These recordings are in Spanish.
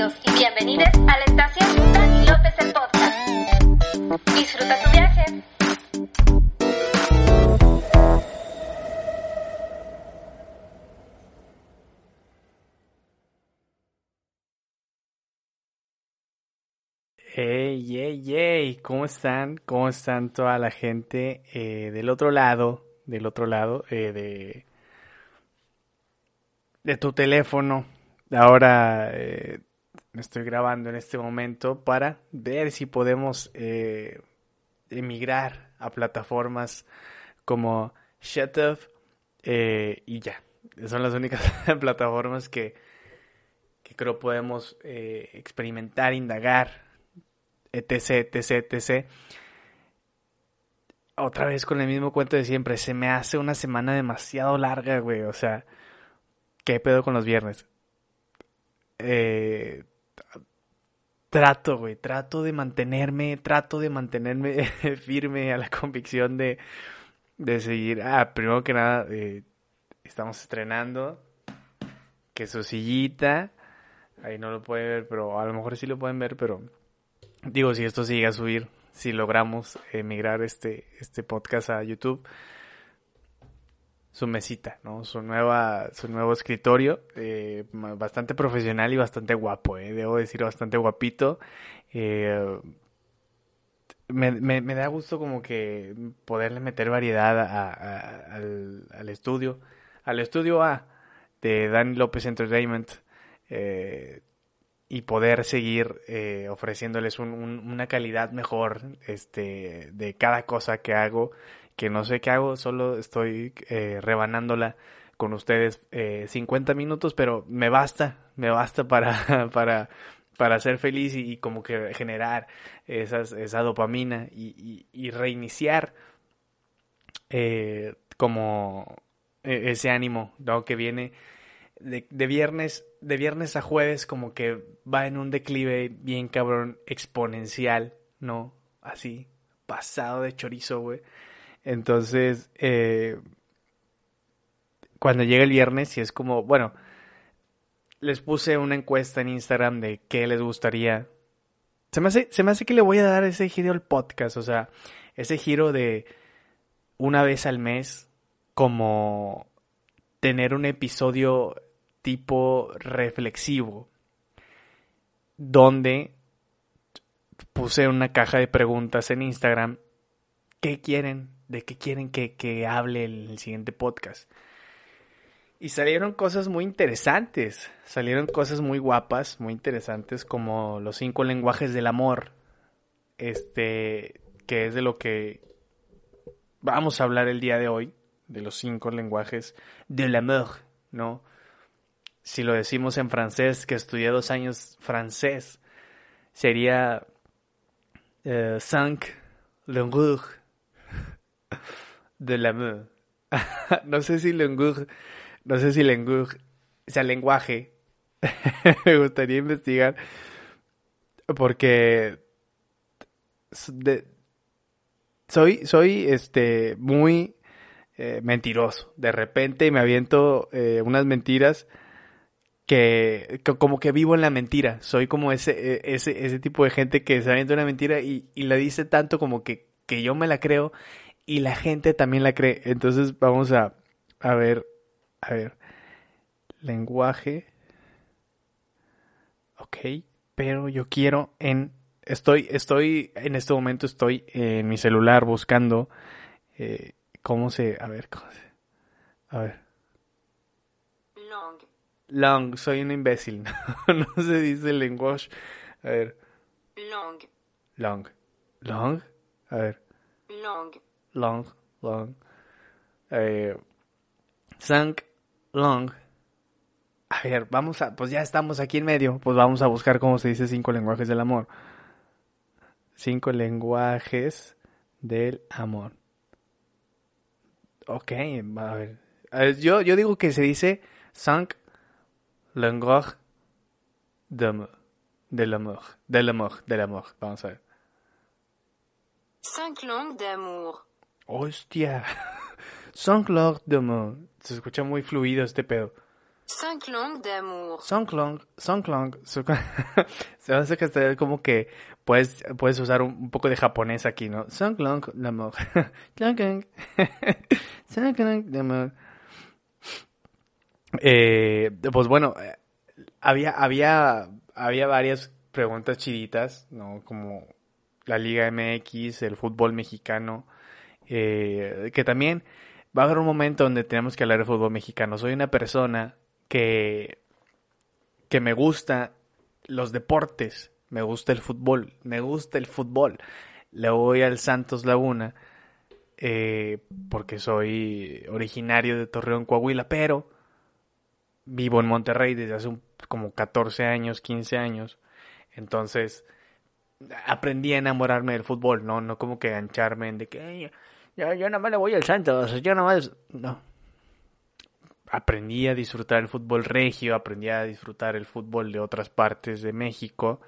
Bienvenidos y bienvenidas a la estación Dani López el podcast. Disfruta tu viaje. Hey, hey, hey, ¿cómo están? ¿Cómo están toda la gente eh, del otro lado, del otro lado eh, de, de tu teléfono? Ahora eh, estoy grabando en este momento para ver si podemos eh, emigrar a plataformas como Shutuf eh, y ya. Son las únicas plataformas que, que creo podemos eh, experimentar, indagar, etc, etc, etc. Otra vez con el mismo cuento de siempre. Se me hace una semana demasiado larga, güey. O sea, ¿qué pedo con los viernes? Eh, trato, güey, trato de mantenerme, trato de mantenerme firme a la convicción de, de seguir. Ah, primero que nada, eh, estamos estrenando que su sillita, ahí no lo pueden ver, pero a lo mejor sí lo pueden ver, pero digo, si esto sigue a subir, si logramos emigrar este, este podcast a YouTube, su mesita, ¿no? Su nueva, su nuevo escritorio, eh, bastante profesional y bastante guapo, eh, debo decir, bastante guapito. Eh, me, me, da gusto como que poderle meter variedad a, al, estudio, al estudio A de Dani López Entertainment y poder seguir ofreciéndoles un, una calidad mejor este, de cada cosa que hago que no sé qué hago, solo estoy eh, rebanándola con ustedes eh, 50 minutos, pero me basta, me basta para, para, para ser feliz y, como que generar esa dopamina y, y, reiniciar eh, como ese ánimo ¿no? que viene de, de, viernes de viernes a jueves como que va en un declive bien cabrón exponencial, ¿no? Así, pasado de chorizo, güey. Entonces, eh, cuando llega el viernes, y es como, bueno, les puse una encuesta en Instagram de qué les gustaría. Se me hace, se me hace que le voy a dar ese giro al podcast, o sea, ese giro de una vez al mes, como tener un episodio tipo reflexivo, donde puse una caja de preguntas en Instagram. ¿Qué quieren? De qué quieren que, que hable el, siguiente podcast. Y salieron cosas muy interesantes, salieron cosas muy guapas, muy interesantes, como los cinco lenguajes del amor, este, que es de lo que vamos a hablar el día de hoy, de los cinco lenguajes del amor, ¿no? Si lo decimos en francés, que estudié dos años francés, sería uh, cinq lenguajes de l'amour. no sé si lenguaje, no sé si lenguaje, o sea, lenguaje. Me gustaría investigar porque soy, soy, este, muy eh, mentiroso. De repente me aviento eh, unas mentiras que, que, como que vivo en la mentira. Soy como ese, ese, ese tipo de gente que se avienta una mentira y, y la dice tanto como que, que yo me la creo y la gente también la cree. Entonces vamos a, a ver, a ver, lenguaje, ok, pero yo quiero en, estoy, estoy, en este momento estoy en mi celular buscando eh, cómo se, a ver, cómo se, a ver. Long. Long, soy un imbécil, no se dice lenguaje, a ver. Long. Long, long, a ver. Long long, long. Eh, sank, long. A ver, vamos a, pues ya estamos aquí en medio, pues vamos a buscar cómo se dice cinco lenguajes del amor. Cinco lenguajes del amor. Ok, a ver. Yo, yo digo que se dice cinq lenguajes del amor. Del amor, del amor. Vamos a ver. Cinq langues d'amour. Hostia. De Mont. Se escucha muy fluido este pedo. Langues d'amour. Songklong, su- se hace que esté como que puedes, puedes usar un, un poco de japonés aquí, ¿no? Songklong, l'amour. Songklong, Songklong, l'amour. Eh, pues bueno, eh, había, había, había varias preguntas chiditas, ¿no? Como la Liga MX, el fútbol mexicano, eh, que también va a haber un momento donde tenemos que hablar de fútbol mexicano. Soy una persona que, que me gusta los deportes, me gusta el fútbol, me gusta el fútbol. Le voy al Santos Laguna eh, porque soy originario de Torreón, Coahuila, pero vivo en Monterrey desde hace un- como 14 años, 15 años. Entonces, aprendí a enamorarme del fútbol, ¿no? No como que gancharme en de que "Ay, yo, yo nada más le voy al Santos, yo nada más... No. Aprendí a disfrutar el fútbol regio, aprendí a disfrutar el fútbol de otras partes de México.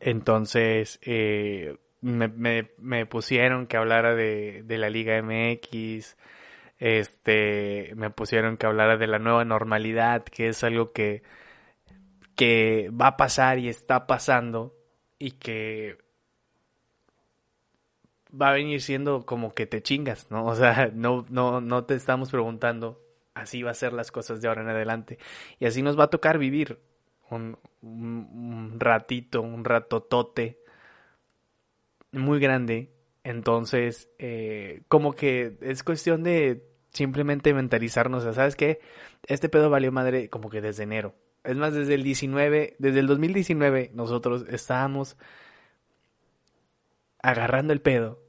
Entonces, eh, me, me, me pusieron que hablara de, de la Liga MX, este, me pusieron que hablara de la nueva normalidad, que es algo que, que va a pasar y está pasando y que va a venir siendo como que te chingas, ¿no? O sea, no, no, no te estamos preguntando, así va a ser las cosas de ahora en adelante. Y así nos va a tocar vivir un, un, un ratito, un ratotote muy grande. Entonces, eh, como que es cuestión de simplemente mentalizarnos, o sea, ¿sabes qué? Este pedo valió madre como que desde enero. Es más, desde el 19, desde el 2019 nosotros estábamos agarrando el pedo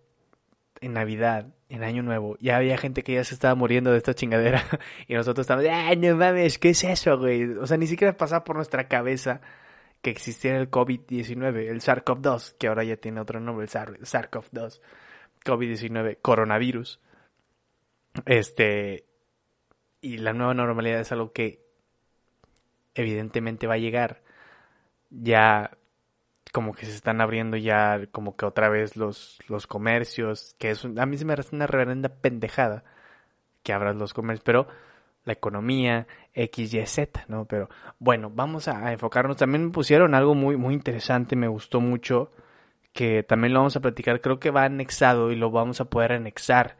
en Navidad, en Año Nuevo. Ya había gente que ya se estaba muriendo de esta chingadera y nosotros estábamos, ¡ay, no mames! ¿Qué es eso, güey? O sea, ni siquiera pasaba por nuestra cabeza que existiera el COVID-19, el SARS-CoV-2, que ahora ya tiene otro nombre, el SAR- SARS-CoV-2, COVID-19, coronavirus. Este, y la nueva normalidad es algo que evidentemente va a llegar. Ya como que se están abriendo ya como que otra vez los, los comercios, que es a mí se me hace una reverenda pendejada que abras los comercios, pero la economía, X, Y, Z, ¿no? Pero bueno, vamos a, a enfocarnos. También me pusieron algo muy, muy interesante, me gustó mucho, que también lo vamos a platicar, creo que va anexado y lo vamos a poder anexar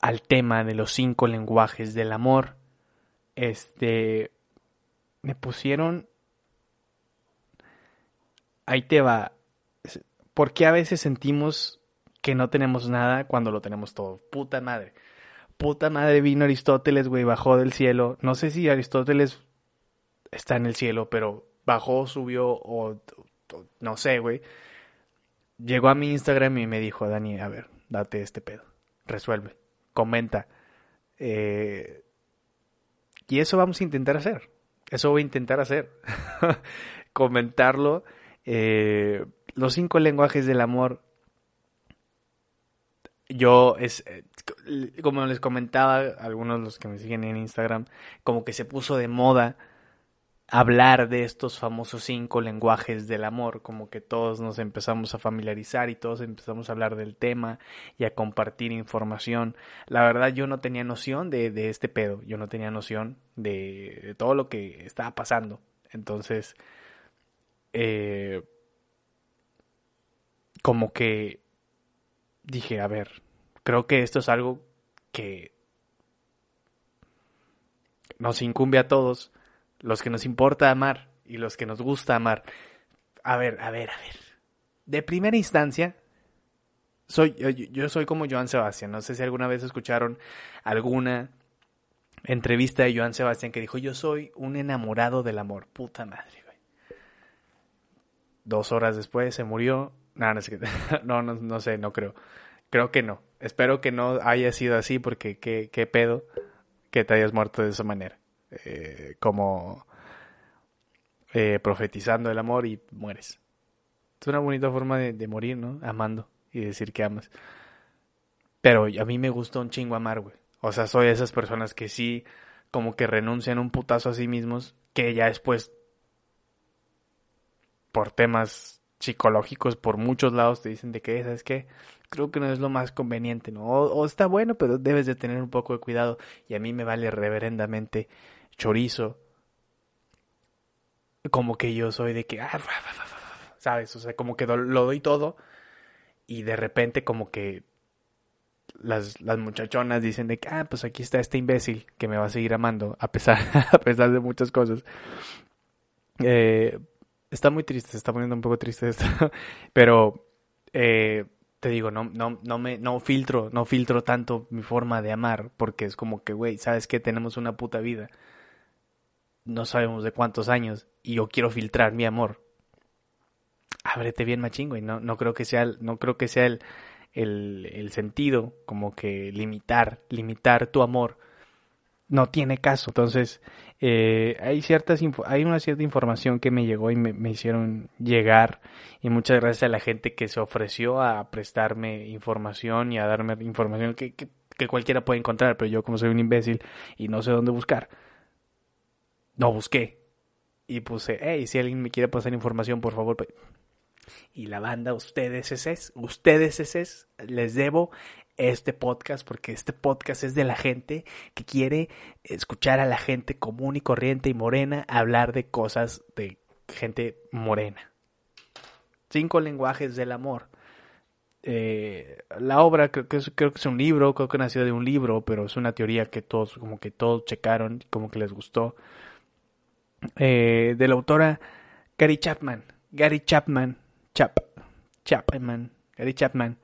al tema de los cinco lenguajes del amor. Este, me pusieron ahí te va. ¿Por qué a veces sentimos que no tenemos nada cuando lo tenemos todo? Puta madre. Puta madre vino Aristóteles, güey, bajó del cielo. No sé si Aristóteles está en el cielo, pero bajó, subió o, no sé, güey. Llegó a mi Instagram y me dijo, Dani, a ver, date este pedo. Resuelve. Comenta. Eh, y eso vamos a intentar hacer. Eso voy a intentar hacer. Comentarlo. Eh, los cinco lenguajes del amor. Yo, es, eh, como les comentaba, algunos de los que me siguen en Instagram, como que se puso de moda hablar de estos famosos cinco lenguajes del amor, como que todos nos empezamos a familiarizar y todos empezamos a hablar del tema y a compartir información. La verdad yo no tenía noción de, de este pedo, yo no tenía noción de, de todo lo que estaba pasando. Entonces, eh, como que dije, a ver, creo que esto es algo que nos incumbe a todos, los que nos importa amar y los que nos gusta amar. A ver, a ver, a ver. De primera instancia, soy, yo, yo soy como Joan Sebastián. No sé si alguna vez escucharon alguna entrevista de Joan Sebastián que dijo, yo soy un enamorado del amor. Puta madre. Dos horas después se murió. No, no, sé, no, no, no sé, no creo. Creo que no. Espero que no haya sido así porque qué, qué pedo que te hayas muerto de esa manera. Eh, como eh, profetizando el amor y mueres. Es una bonita forma de, de, morir, ¿no? Amando y decir que amas. Pero a mí me gusta un chingo amar, güey. O sea, soy de esas personas que sí, como que renuncian un putazo a sí mismos, que ya después, por temas psicológicos por muchos lados te dicen de que, ¿sabes qué? Creo que no es lo más conveniente, ¿no? O, está bueno, pero debes de tener un poco de cuidado. Y a mí me vale reverendamente chorizo. Como que yo soy de que, ah, ¿sabes? O sea, como que lo doy todo. Y de repente como que las, las muchachonas dicen de que, ah, pues aquí está este imbécil que me va a seguir amando a pesar, a pesar de muchas cosas. Eh, está muy triste, se está poniendo un poco triste esto, pero eh, te digo, no, no, no me, no filtro, no filtro tanto mi forma de amar, porque es como que, güey, sabes que tenemos una puta vida, no sabemos de cuántos años, y yo quiero filtrar mi amor. Ábrete bien machingo, y no, no creo que sea, no creo que sea el, el, el sentido, como que limitar, limitar tu amor no tiene caso. Entonces, eh, hay ciertas hay una cierta información que me llegó y me, hicieron llegar y muchas gracias a la gente que se ofreció a prestarme información y a darme información que, que, cualquiera puede encontrar, pero yo como soy un imbécil y no sé dónde buscar, no busqué y puse, hey, si alguien me quiere pasar información, por favor. Y la banda, ustedes es, ustedes es, les debo este podcast porque este podcast es de la gente que quiere escuchar a la gente común y corriente y morena hablar de cosas de gente morena. Cinco lenguajes del amor. Eh, la obra creo que, es, creo que es un libro, creo que nació de un libro, pero es una teoría que todos, como que todos checaron, como que les gustó. Eh, de la autora Gary Chapman. Gary Chapman. Chap. Chapman. Gary Chapman.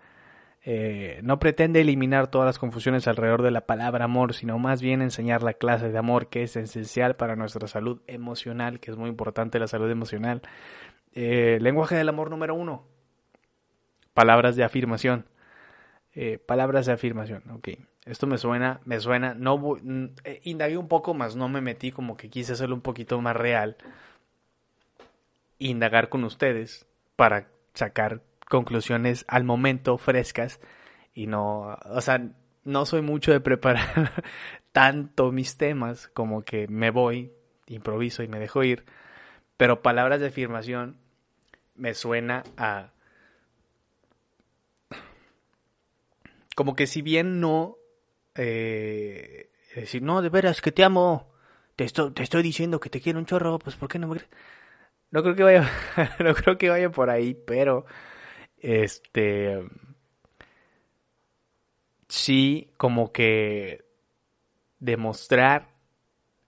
Eh, no pretende eliminar todas las confusiones alrededor de la palabra amor, sino más bien enseñar la clase de amor que es esencial para nuestra salud emocional, que es muy importante la salud emocional. Eh, lenguaje del amor número uno. Palabras de afirmación. Eh, palabras de afirmación, ok. Esto me suena, me suena, no indagué un poco más, no me metí como que quise hacerlo un poquito más real. Indagar con ustedes para sacar conclusiones al momento frescas y no, o sea, no soy mucho de preparar tanto mis temas como que me voy, improviso y me dejo ir, pero palabras de afirmación me suena a como que si bien no eh, decir no de veras que te amo te estoy, te estoy diciendo que te quiero un chorro pues por qué no me no creo que vaya no creo que vaya por ahí pero este, sí, como que demostrar,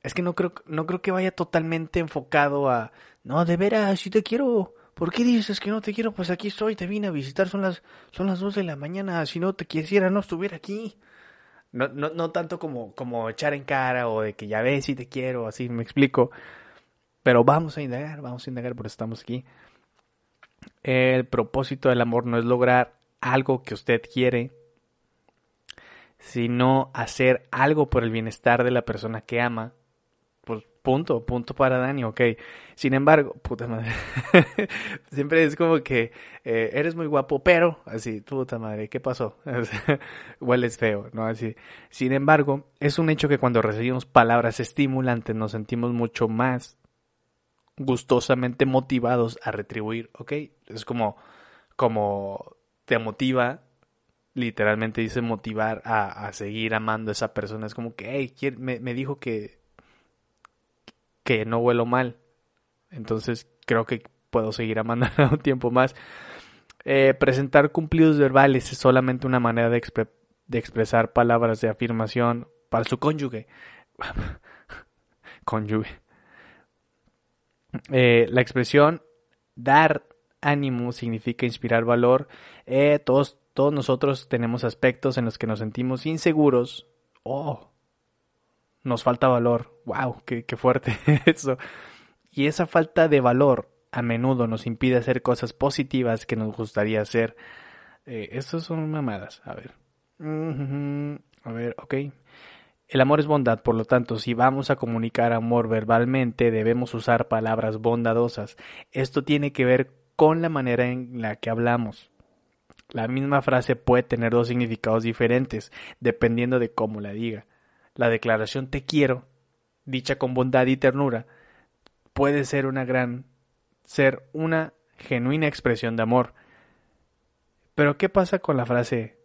es que no creo, no creo que vaya totalmente enfocado a, no, de veras, si te quiero, ¿por qué dices que no te quiero? Pues aquí estoy, te vine a visitar, son las, son las de la mañana, si no te quisiera no estuviera aquí. No, no, no tanto como, como echar en cara o de que ya ves si te quiero, así me explico. Pero vamos a indagar, vamos a indagar, por eso estamos aquí. El propósito del amor no es lograr algo que usted quiere, sino hacer algo por el bienestar de la persona que ama. Pues punto, punto para Dani, ok. Sin embargo, puta madre, siempre es como que eh, eres muy guapo, pero así, puta madre, ¿qué pasó? Hueles feo, ¿no? Así. Sin embargo, es un hecho que cuando recibimos palabras estimulantes nos sentimos mucho más gustosamente motivados a retribuir, ¿ok? Es como, como te motiva, literalmente dice motivar a, seguir amando a esa persona. Es como que, hey, me, me dijo que, que no huelo mal. Entonces creo que puedo seguir amando un tiempo más. Eh, presentar cumplidos verbales es solamente una manera de, de expresar palabras de afirmación para su cónyuge. cónyuge. Eh, la expresión dar ánimo significa inspirar valor. Eh, todos, todos nosotros tenemos aspectos en los que nos sentimos inseguros. Oh, nos falta valor. Wow, qué, fuerte eso. Y esa falta de valor a menudo nos impide hacer cosas positivas que nos gustaría hacer. Eh, son mamadas. A ver. A ver, ok. El amor es bondad, por lo tanto, si vamos a comunicar amor verbalmente, debemos usar palabras bondadosas. Esto tiene que ver con la manera en la que hablamos. La misma frase puede tener dos significados diferentes, dependiendo de cómo la diga. La declaración te quiero, dicha con bondad y ternura, puede ser una gran ser una genuina expresión de amor. Pero ¿qué pasa con la frase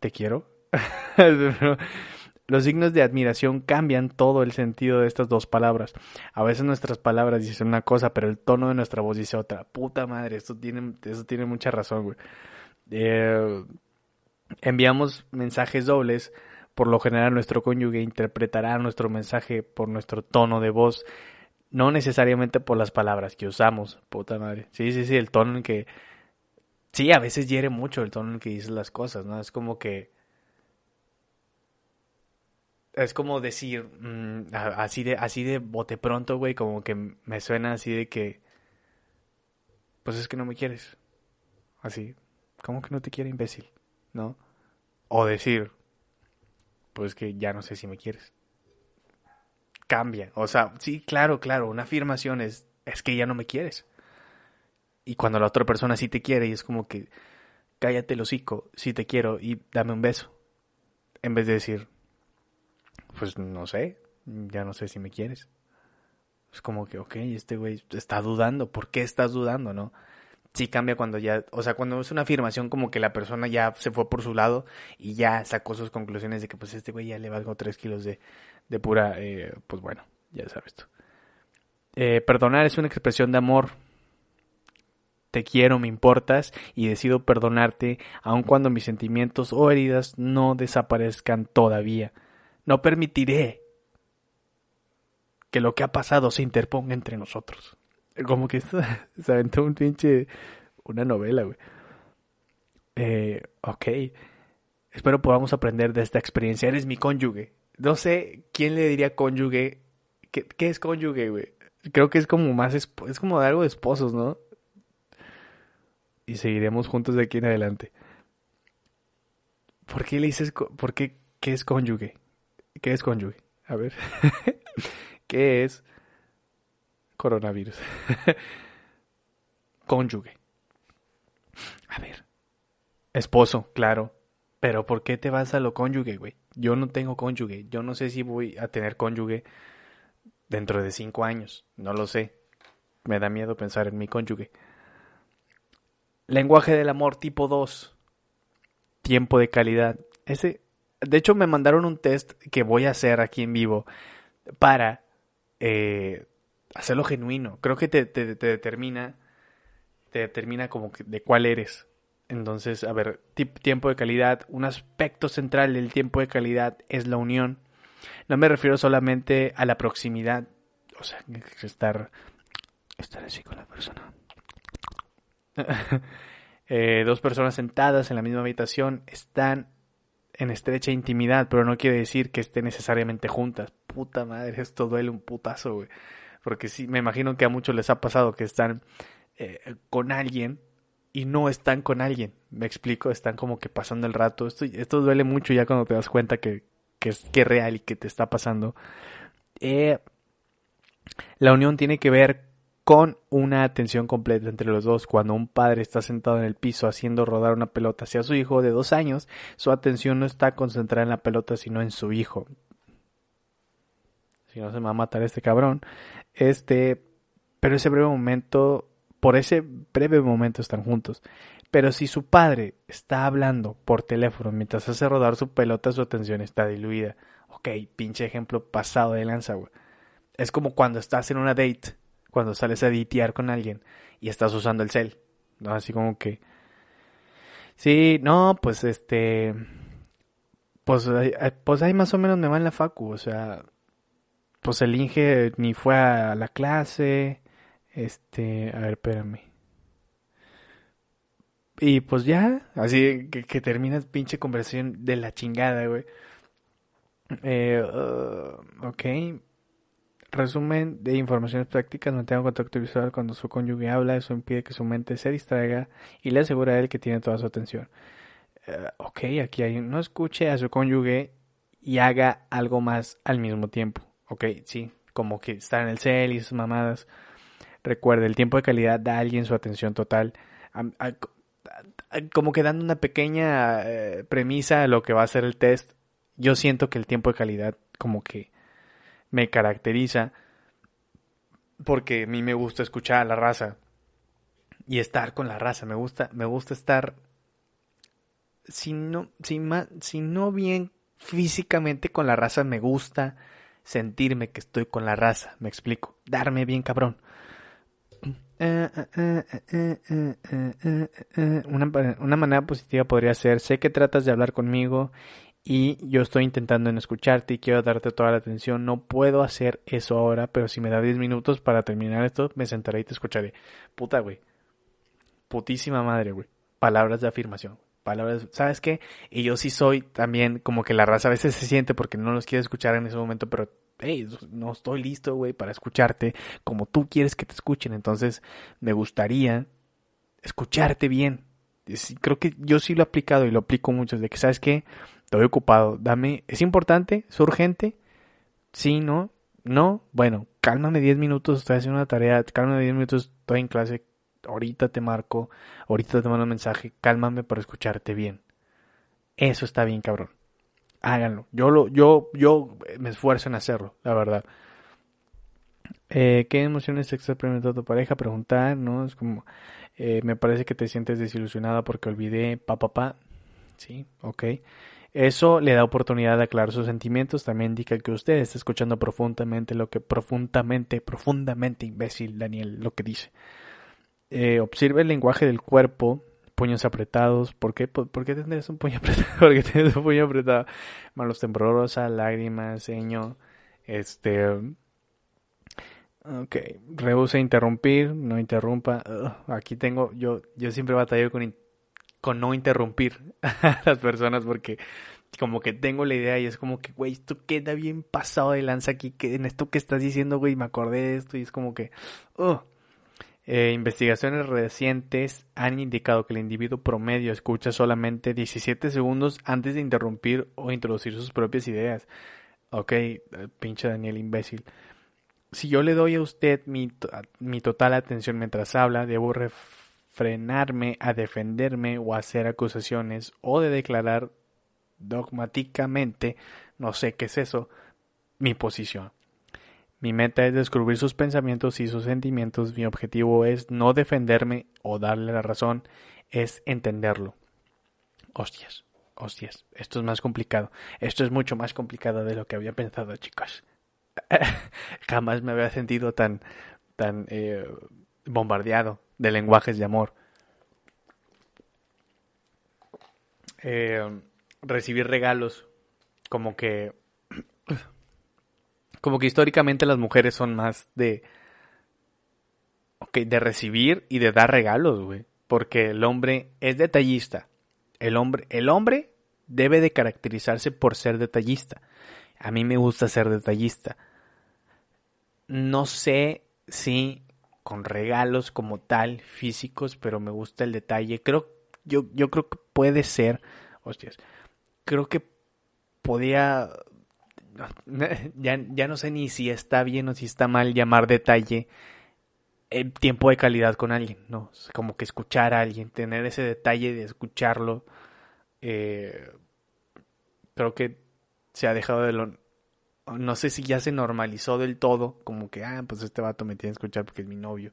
te quiero? Los signos de admiración cambian todo el sentido de estas dos palabras. A veces nuestras palabras dicen una cosa, pero el tono de nuestra voz dice otra. Puta madre, esto tiene, eso tiene mucha razón, güey. Eh, enviamos mensajes dobles. Por lo general, nuestro cónyuge interpretará nuestro mensaje por nuestro tono de voz, no necesariamente por las palabras que usamos. Puta madre. Sí, sí, sí, el tono en que. Sí, a veces hiere mucho el tono en que dices las cosas, ¿no? Es como que es como decir, mm, así de, así de bote pronto, güey, como que me suena así de que, pues es que no me quieres. Así, ¿cómo que no te quiere, imbécil? ¿No? O decir, pues que ya no sé si me quieres. Cambia. O sea, sí, claro, claro, una afirmación es, es que ya no me quieres. Y cuando la otra persona sí te quiere y es como que, cállate el hocico, sí te quiero y dame un beso. En vez de decir, pues no sé, ya no sé si me quieres. Es como que, ok, este güey está dudando, ¿por qué estás dudando, no? Sí cambia cuando ya, o sea, cuando es una afirmación como que la persona ya se fue por su lado y ya sacó sus conclusiones de que pues este güey ya le valgo tres kilos de, de pura, eh, pues bueno, ya sabes tú. Eh, perdonar es una expresión de amor. Te quiero, me importas y decido perdonarte aun cuando mis sentimientos o heridas no desaparezcan todavía. No permitiré que lo que ha pasado se interponga entre nosotros. Como que se aventó un pinche. Una novela, güey. Eh, ok. Espero podamos aprender de esta experiencia. Eres mi cónyuge. No sé quién le diría cónyuge. ¿Qué, qué es cónyuge, güey? Creo que es como más. Es como algo de esposos, ¿no? Y seguiremos juntos de aquí en adelante. ¿Por qué le dices. ¿Por qué? ¿Qué es cónyuge? ¿Qué es cónyuge? A ver. ¿Qué es coronavirus? cónyuge. A ver. Esposo, claro. Pero ¿por qué te vas a lo cónyuge, güey? Yo no tengo cónyuge. Yo no sé si voy a tener cónyuge dentro de cinco años. No lo sé. Me da miedo pensar en mi cónyuge. Lenguaje del amor tipo 2. Tiempo de calidad. Ese de hecho, me mandaron un test que voy a hacer aquí en vivo para eh, hacerlo genuino. Creo que te, te, determina, te determina como de cuál eres. Entonces, a ver, tiempo de calidad. Un aspecto central del tiempo de calidad es la unión. No me refiero solamente a la proximidad. O sea, estar, estar así con la persona. Eh, dos personas sentadas en la misma habitación están en estrecha intimidad, pero no quiere decir que estén necesariamente juntas. Puta madre, esto duele un putazo, güey. Porque sí, me imagino que a muchos les ha pasado que están eh, con alguien y no están con alguien. Me explico, están como que pasando el rato. Esto, duele mucho ya cuando te das cuenta que, es que real y que te está pasando. Eh, la unión tiene que ver con una atención completa entre los dos. Cuando un padre está sentado en el piso haciendo rodar una pelota hacia su hijo de dos años, su atención no está concentrada en la pelota, sino en su hijo. Si no se me va a matar este cabrón. Este, pero ese breve momento, por ese breve momento están juntos. Pero si su padre está hablando por teléfono mientras hace rodar su pelota, su atención está diluida. Ok, pinche ejemplo pasado de lanza, güey. Es como cuando estás en una date cuando sales a ditear con alguien y estás usando el cel. Así como que... Sí, no, pues este... Pues, pues ahí más o menos me va en la facu, o sea... Pues el Inge ni fue a la clase, este... A ver, espérame. Y pues ya, así que, que terminas pinche conversación de la chingada, güey. Eh, uh, ok, Resumen de informaciones prácticas, mantenga contacto visual cuando su cónyuge habla, eso impide que su mente se distraiga y le asegura a él que tiene toda su atención. Eh, ok, aquí hay no escuche a su cónyuge y haga algo más al mismo tiempo. Ok, sí, como que está en el cel y sus mamadas. Recuerde, el tiempo de calidad da a alguien su atención total. como que dando una pequeña eh, premisa a lo que va a ser el test, yo siento que el tiempo de calidad como que me caracteriza porque a mí me gusta escuchar a la raza. y estar con la raza. Me gusta, me gusta estar, si no, si, bien físicamente con la raza, me gusta sentirme que estoy con la raza. Me explico. Darme bien cabrón. Una, una manera positiva podría ser, sé que tratas de hablar conmigo y yo estoy intentando en escucharte y quiero darte toda la atención. No puedo hacer eso ahora, pero si me da 10 minutos para terminar esto, me sentaré y te escucharé. Puta, güey. Putísima madre, güey. Palabras de afirmación. Palabras, ¿sabes qué? Y yo sí soy también como que la raza a veces se siente porque no los quiere escuchar en ese momento, pero hey, no estoy listo, güey, para escucharte como tú quieres que te escuchen. Entonces, me gustaría escucharte bien. Creo que yo sí lo he aplicado y lo aplico mucho. De que, ¿sabes qué? Estoy ocupado, dame, ¿es importante? ¿Es urgente? Sí, ¿no? No, bueno, cálmame 10 minutos, estoy haciendo una tarea, cálmame 10 minutos, estoy en clase, ahorita te marco, ahorita te mando un mensaje, cálmame para escucharte bien. Eso está bien, cabrón. Háganlo. Yo lo, yo, yo me esfuerzo en hacerlo, la verdad. Eh, ¿Qué emociones está experimentando tu pareja? Preguntar, ¿no? Es como, eh, me parece que te sientes desilusionada porque olvidé, pa, pa, pa. Sí, ok. Eso le da oportunidad de aclarar sus sentimientos, también indica que usted está escuchando profundamente lo que profundamente, profundamente imbécil Daniel lo que dice. Eh, observe el lenguaje del cuerpo, puños apretados. ¿Por qué, por, qué un puño apretado? Porque tienes un puño apretado. Malos temblorosa, lágrimas, ceño. Este. Ok. Rehúsa interrumpir, no interrumpa. aquí tengo. Yo, yo siempre batallo con con no interrumpir a las personas porque como que tengo la idea y es como que, güey, esto queda bien pasado de lanza aquí, que en esto que estás diciendo, güey, me acordé de esto y es como que, oh. Eh, investigaciones recientes han indicado que el individuo promedio escucha solamente 17 segundos antes de interrumpir o introducir sus propias ideas. Ok, eh, pinche Daniel imbécil. Si yo le doy a usted mi, mi total atención mientras habla, debo frenarme a defenderme o hacer acusaciones o de declarar dogmáticamente, no sé qué es eso, mi posición. Mi meta es descubrir sus pensamientos y sus sentimientos. Mi objetivo es no defenderme o darle la razón, es entenderlo. Hostias, hostias, esto es más complicado. Esto es mucho más complicado de lo que había pensado, chicos. Jamás me había sentido tan, tan eh, bombardeado de lenguajes de amor. Eh, recibir regalos, como que, como que históricamente las mujeres son más de, ok, de recibir y de dar regalos, güey, porque el hombre es detallista. El hombre, el hombre debe de caracterizarse por ser detallista. A mí me gusta ser detallista. No sé si con regalos como tal, físicos, pero me gusta el detalle. Creo, yo, yo creo que puede ser, hostias, creo que podía, ya, ya no sé ni si está bien o si está mal llamar detalle el tiempo de calidad con alguien, ¿no? Como que escuchar a alguien, tener ese detalle de escucharlo, eh, creo que se ha dejado de lo no sé si ya se normalizó del todo, como que, ah, pues este vato me tiene que escuchar porque es mi novio.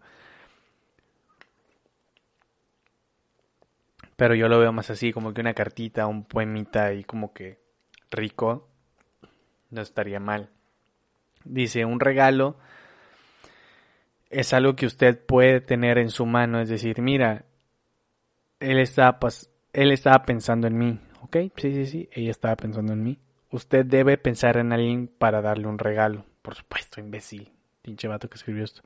Pero yo lo veo más así, como que una cartita, un poemita y como que rico, no estaría mal. Dice, un regalo es algo que usted puede tener en su mano, es decir, mira, él estaba, él estaba pensando en mí, ¿ok? Sí, sí, sí, ella estaba pensando en mí. Usted debe pensar en alguien para darle un regalo. Por supuesto, imbécil. Pinche vato que escribió esto.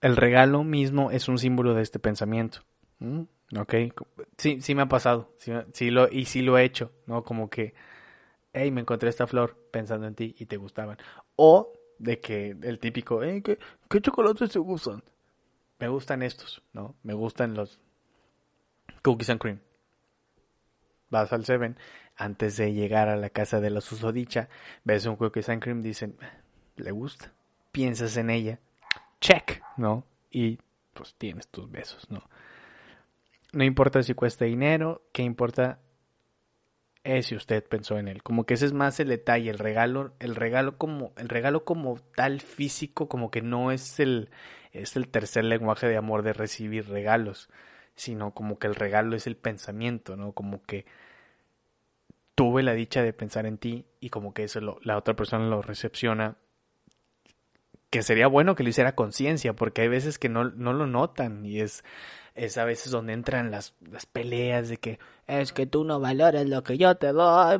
El regalo mismo es un símbolo de este pensamiento. ¿Mm? Ok. Sí, sí me ha pasado. Sí, lo, y sí lo he hecho. ¿No? Como que, hey, me encontré esta flor pensando en ti y te gustaban. O de que el típico, hey, ¿qué, qué chocolates te gustan? Me gustan estos, ¿no? Me gustan los cookies and cream. Vas al Seven antes de llegar a la casa de la susodicha, ves un cookies and cream, dicen, le gusta, piensas en ella, check, ¿no? Y pues tienes tus besos, ¿no? No importa si cuesta dinero, ¿qué importa? es si usted pensó en él. Como que ese es más el detalle, el regalo, el regalo como, el regalo como tal físico, como que no es el, es el tercer lenguaje de amor de recibir regalos, sino como que el regalo es el pensamiento, ¿no? Como que tuve la dicha de pensar en ti y como que eso la otra persona lo recepciona que sería bueno que lo hiciera conciencia, porque hay veces que no, no lo notan y es, es a veces donde entran las, las peleas de que es que tú no valoras lo que yo te doy,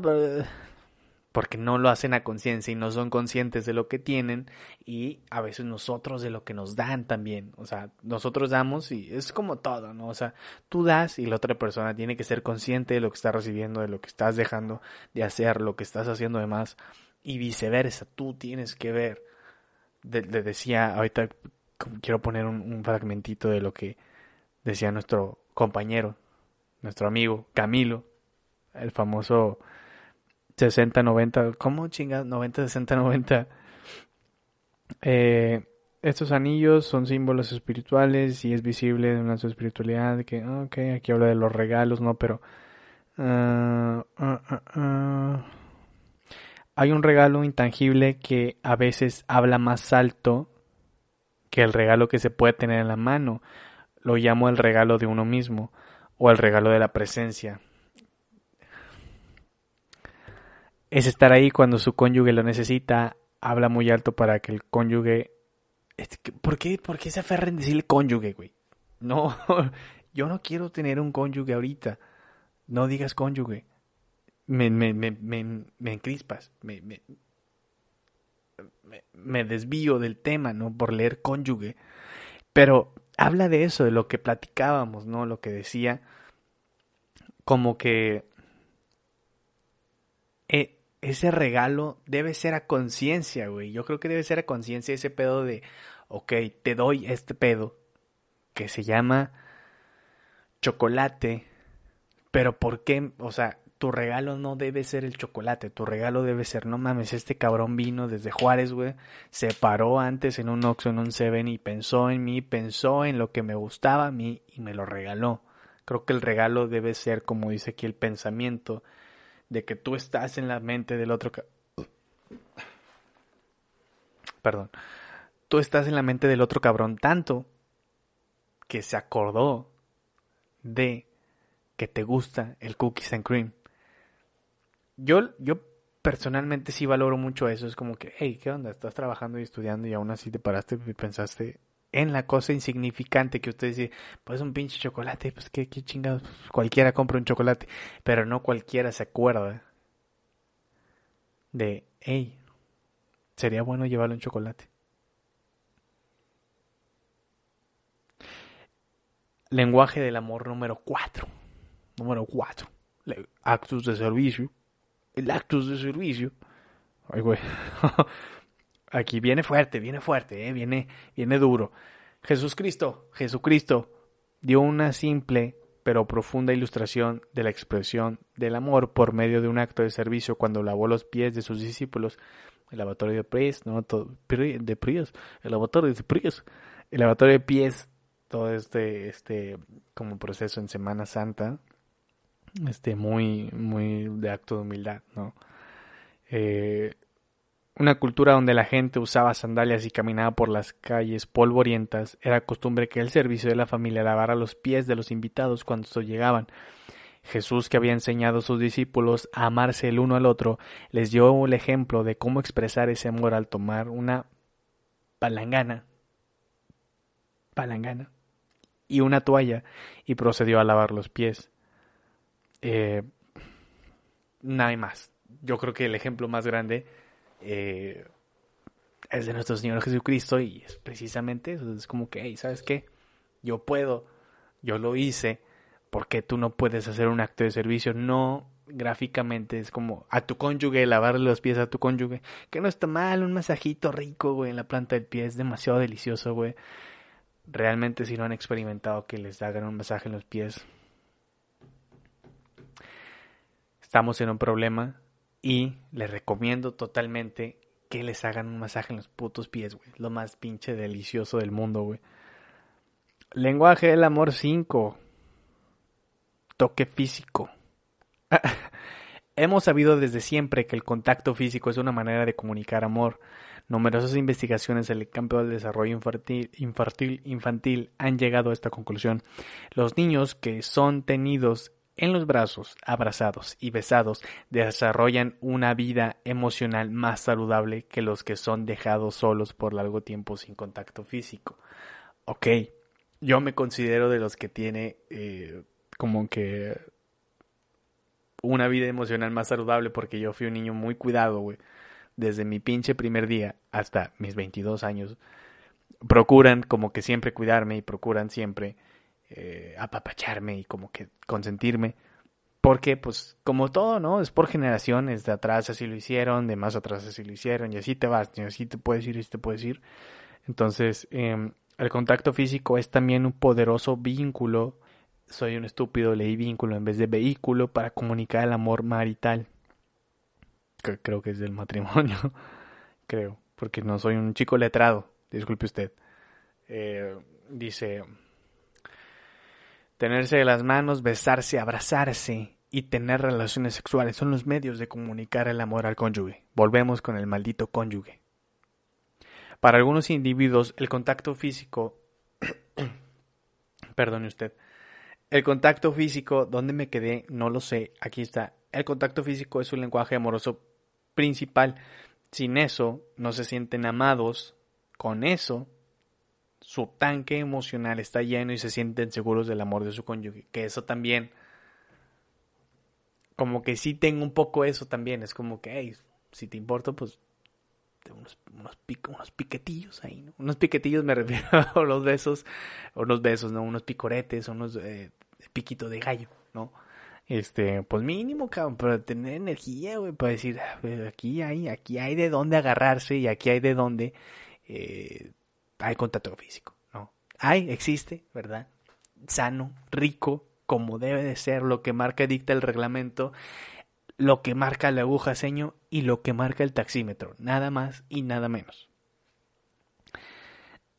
porque no lo hacen a conciencia y no son conscientes de lo que tienen y a veces nosotros de lo que nos dan también, o sea, nosotros damos y es como todo, ¿no? O sea, tú das y la otra persona tiene que ser consciente de lo que está recibiendo, de lo que estás dejando de hacer, lo que estás haciendo de más y viceversa, tú tienes que ver. Le decía, ahorita quiero poner un, fragmentito de lo que decía nuestro compañero, nuestro amigo Camilo, el famoso 60-90, ¿cómo chingas? 90-60-90. Eh, estos anillos son símbolos espirituales y es visible de una espiritualidad que, ok, aquí habla de los regalos, ¿no? Pero... Uh, uh, hay un regalo intangible que a veces habla más alto que el regalo que se puede tener en la mano. Lo llamo el regalo de uno mismo o el regalo de la presencia. Es estar ahí cuando su cónyuge lo necesita, habla muy alto para que el cónyuge... ¿Por qué, ¿Por qué se aferra en decirle cónyuge, güey? No, yo no quiero tener un cónyuge ahorita. No digas cónyuge me, me, me, me, me encrispas, me, me, me desvío del tema, ¿no? Por leer cónyuge. Pero habla de eso, de lo que platicábamos, ¿no? Lo que decía, como que ese regalo debe ser a conciencia, güey. Yo creo que debe ser a conciencia ese pedo de, ok, te doy este pedo que se llama chocolate, pero ¿por qué? O sea, tu regalo no debe ser el chocolate, tu regalo debe ser, no mames, este cabrón vino desde Juárez, güey, se paró antes en un Oxxo, en un Seven y pensó en mí, pensó en lo que me gustaba a mí y me lo regaló. Creo que el regalo debe ser, como dice aquí, el pensamiento de que tú estás en la mente del otro... Perdón. Tú estás en la mente del otro cabrón tanto que se acordó de que te gusta el cookies and cream yo, yo personalmente sí valoro mucho eso. Es como que, hey, ¿qué onda? Estás trabajando y estudiando y aún así te paraste y pensaste en la cosa insignificante que usted dice, pues un pinche chocolate, pues qué, qué chingados, cualquiera compra un chocolate, pero no cualquiera se acuerda de, hey, sería bueno llevarle un chocolate. Lenguaje del amor número 4. Número 4. Actos de servicio el actus de servicio. Ay, güey. Aquí viene fuerte, viene fuerte, ¿eh? viene, viene duro. Jesús Cristo, Jesucristo dio una simple pero profunda ilustración de la expresión del amor por medio de un acto de servicio cuando lavó los pies de sus discípulos. El lavatorio de pies, no, de pies, el lavatorio de pies, el lavatorio de pies, todo este, este, como proceso en Semana Santa, este, muy, muy de acto de humildad, ¿no? Eh, una cultura donde la gente usaba sandalias y caminaba por las calles polvorientas, era costumbre que el servicio de la familia lavara los pies de los invitados cuando llegaban. Jesús, que había enseñado a sus discípulos a amarse el uno al otro, les dio el ejemplo de cómo expresar ese amor al tomar una palangana, palangana y una toalla y procedió a lavar los pies. Eh, nada más. Yo creo que el ejemplo más grande eh, es de nuestro Señor Jesucristo y es precisamente eso. Es como que, hey, ¿sabes qué? Yo puedo, yo lo hice, porque tú no puedes hacer un acto de servicio? No gráficamente es como a tu cónyuge, lavarle los pies a tu cónyuge, que no está mal, un masajito rico, güey, en la planta del pie, es demasiado delicioso, güey. Realmente si no han experimentado que les hagan un masaje en los pies, estamos en un problema y les recomiendo totalmente que les hagan un masaje en los putos pies, güey. Lo más pinche delicioso del mundo, güey. Lenguaje del amor 5. Toque físico. Hemos sabido desde siempre que el contacto físico es una manera de comunicar amor. Numerosas investigaciones en el campo del desarrollo infantil, infantil, infantil, han llegado a esta conclusión. Los niños que son tenidos en los brazos, abrazados y besados, desarrollan una vida emocional más saludable que los que son dejados solos por largo tiempo sin contacto físico. Ok, yo me considero de los que tiene eh, como que una vida emocional más saludable porque yo fui un niño muy cuidado, güey. Desde mi pinche primer día hasta mis 22 años. Procuran como que siempre cuidarme y procuran siempre eh, apapacharme y como que consentirme. Porque, pues, como todo, ¿no? Es por generaciones. De atrás así lo hicieron, de más atrás así lo hicieron, y así te vas, y así te puedes ir, y así te puedes ir. Entonces, eh, el contacto físico es también un poderoso vínculo. Soy un estúpido, leí vínculo en vez de vehículo para comunicar el amor marital. creo que es del matrimonio. creo, porque no soy un chico letrado. Disculpe usted. Eh, dice, tenerse de las manos, besarse, abrazarse y tener relaciones sexuales son los medios de comunicar el amor al cónyuge. Volvemos con el maldito cónyuge. Para algunos individuos, el contacto físico, perdone usted, el contacto físico, ¿dónde me quedé? No lo sé. Aquí está. El contacto físico es su lenguaje amoroso principal. Sin eso, no se sienten amados. Con eso, su tanque emocional está lleno y se sienten seguros del amor de su cónyuge. Que eso también, como que sí tengo un poco eso también. Es como que, hey, si te importa, pues unos, unos, piquetillos ahí, ¿no? Unos piquetillos me refiero a los besos, unos besos, ¿no? Unos picoretes, unos eh, piquitos de gallo, ¿no? Este, pues mínimo, cabrón, para tener energía, güey, para decir, ah, pues aquí hay, aquí hay de dónde agarrarse y aquí hay de dónde eh, hay contacto físico, ¿no? Hay, existe, ¿verdad? Sano, rico, como debe de ser, lo que marca dicta el reglamento lo que marca la aguja seño y lo que marca el taxímetro, nada más y nada menos.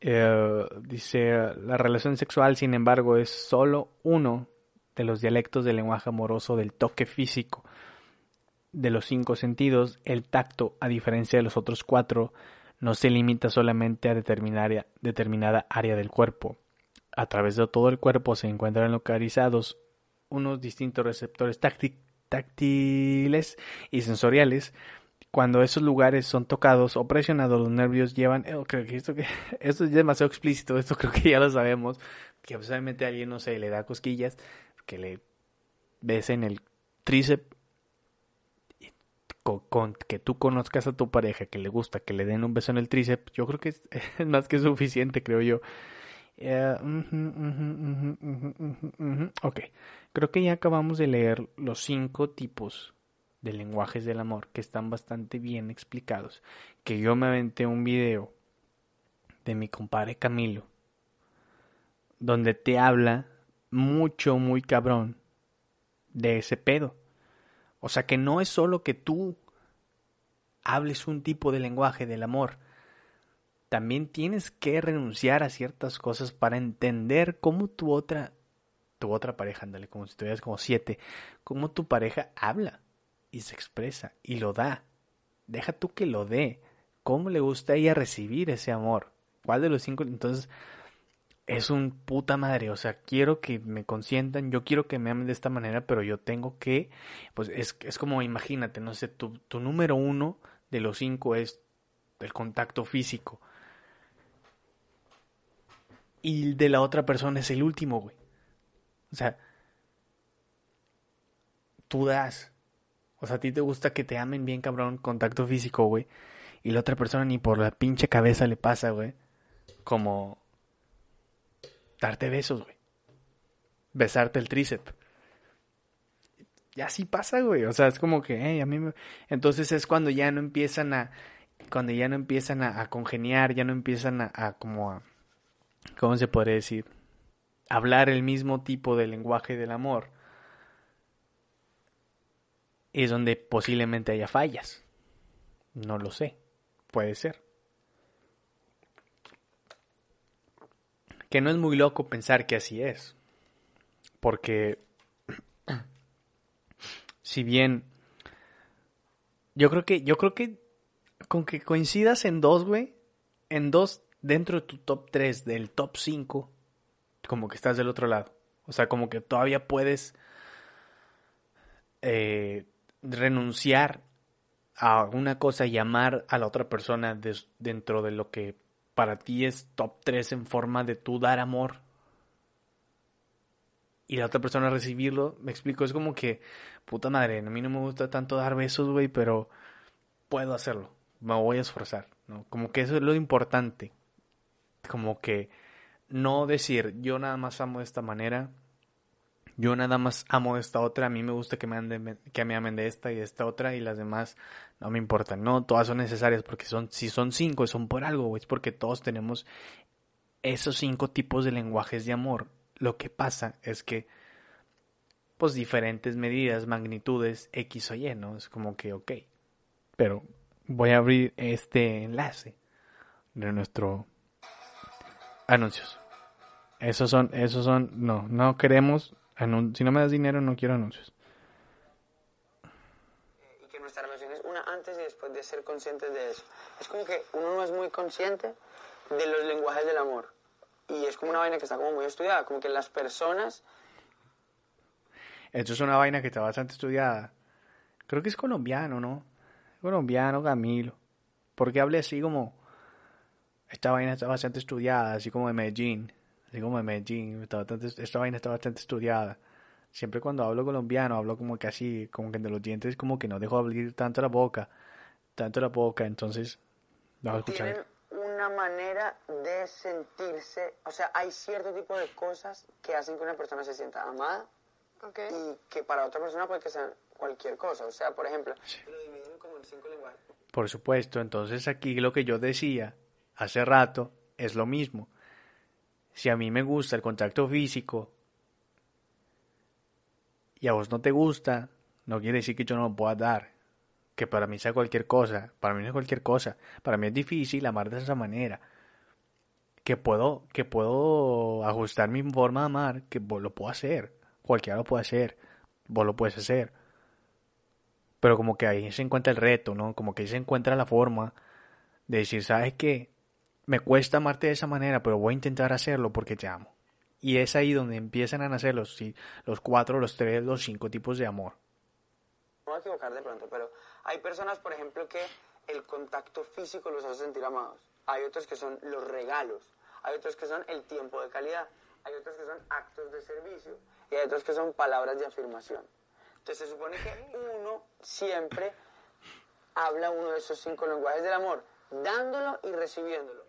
Eh, dice, la relación sexual, sin embargo, es solo uno de los dialectos del lenguaje amoroso del toque físico. De los cinco sentidos, el tacto, a diferencia de los otros cuatro, no se limita solamente a determinada área del cuerpo. A través de todo el cuerpo se encuentran localizados unos distintos receptores táctiles y sensoriales. Cuando esos lugares son tocados o presionados, los nervios llevan. Oh, que esto, es demasiado explícito, esto creo que ya lo sabemos. Que obviamente a alguien, no sé, le da cosquillas, que le en el tríceps. Que tú conozcas a tu pareja, que le gusta que le den un beso en el tríceps, yo creo que es, más que suficiente, creo yo. Ok, creo que ya acabamos de leer los cinco tipos de lenguajes del amor que están bastante bien explicados. Que yo me aventé un video de mi compadre Camilo donde te habla mucho, muy cabrón de ese pedo. O sea que no es solo que tú hables un tipo de lenguaje del amor, también tienes que renunciar a ciertas cosas para entender cómo tu otra, tu otra pareja, ándale, como si tuvieras como siete, cómo tu pareja habla y se expresa y lo da. Deja tú que lo dé. ¿Cómo le gusta ella recibir ese amor? ¿Cuál de los cinco? Entonces, es un puta madre. O sea, quiero que me consientan, yo quiero que me amen de esta manera, pero yo tengo que, pues es, es como, imagínate, no sé, tu, tu número uno de los cinco es el contacto físico y de la otra persona es el último, güey. O sea, tú das. O sea, a ti te gusta que te amen bien, cabrón, contacto físico, güey. Y la otra persona ni por la pinche cabeza le pasa, güey. Como darte besos, güey. Besarte el tríceps. Y así pasa, güey. O sea, es como que, hey, a mí me... Entonces es cuando ya no empiezan a... Cuando ya no empiezan a, congeniar, ya no empiezan a, a como a ¿cómo se podría decir? Hablar el mismo tipo de lenguaje del amor es donde posiblemente haya fallas. No lo sé. Puede ser. Que no es muy loco pensar que así es. Porque si bien Yo creo que, yo creo que con que coincidas en dos, güey, en dos dentro de tu top 3 del top 5, como que estás del otro lado. O sea, como que todavía puedes eh, renunciar a una cosa y amar a la otra persona dentro de lo que para ti es top 3 en forma de tú dar amor y la otra persona recibirlo, me explico, es como que, puta madre, a mí no me gusta tanto dar besos, güey, pero puedo hacerlo, me voy a esforzar, ¿no? Como que eso es lo importante, como que no decir, yo nada más amo de esta manera, yo nada más amo esta otra, a mí me gusta que me, anden, que me amen de esta y de esta otra y las demás no me importan, no, todas son necesarias porque son, si son cinco, son por algo, es porque todos tenemos esos cinco tipos de lenguajes de amor lo que pasa es que, pues diferentes medidas, magnitudes, X o Y, ¿no? Es como que, ok. Pero voy a abrir este enlace de nuestro anuncios. Esos son, esos son, no, no queremos, si no me das dinero no quiero anuncios. Y que nuestra relación es una antes y después de ser conscientes de eso. Es como que uno no es muy consciente de los lenguajes del amor y es como una vaina que está como muy estudiada, como que las personas... Esto es una vaina que está bastante estudiada. Creo que es colombiano, ¿no? Colombiano, Camilo. Porque hable así como... Esta vaina está bastante estudiada, así como de Medellín. Así como de Medellín. esta vaina está bastante estudiada. Siempre cuando hablo colombiano, hablo como que así, como que de los dientes, como que no dejo abrir tanto la boca. Tanto la boca, entonces... Vamos a escuchar una manera de sentirse, o sea, hay cierto tipo de cosas que hacen que una persona se sienta amada y que para otra persona puede que sea cualquier cosa. O sea, por ejemplo, lo dividen como en cinco lenguajes. Por supuesto, entonces aquí lo que yo decía hace rato es lo mismo. Si a mí me gusta el contacto físico y a vos no te gusta, no quiere decir que yo no lo pueda dar que para mí sea cualquier cosa, para mí no es cualquier cosa, para mí es difícil amar de esa manera, que puedo, que puedo ajustar mi forma de amar, que vos lo puedo hacer, cualquiera lo puede hacer, vos lo puedes hacer, pero como que ahí se encuentra el reto, ¿no? Como que ahí se encuentra la forma de decir, ¿sabes qué? Me cuesta amarte de esa manera, pero voy a intentar hacerlo porque te amo. Y es ahí donde empiezan a nacer los, los cuatro, los tres, los cinco tipos de amor. No voy a equivocar de pronto, pero hay personas, por ejemplo, que el contacto físico los hace sentir amados. Hay otros que son los regalos. Hay otros que son el tiempo de calidad. Hay otros que son actos de servicio. Y hay otros que son palabras de afirmación. Entonces se supone que uno siempre habla uno de esos cinco lenguajes del amor, dándolo y recibiéndolo.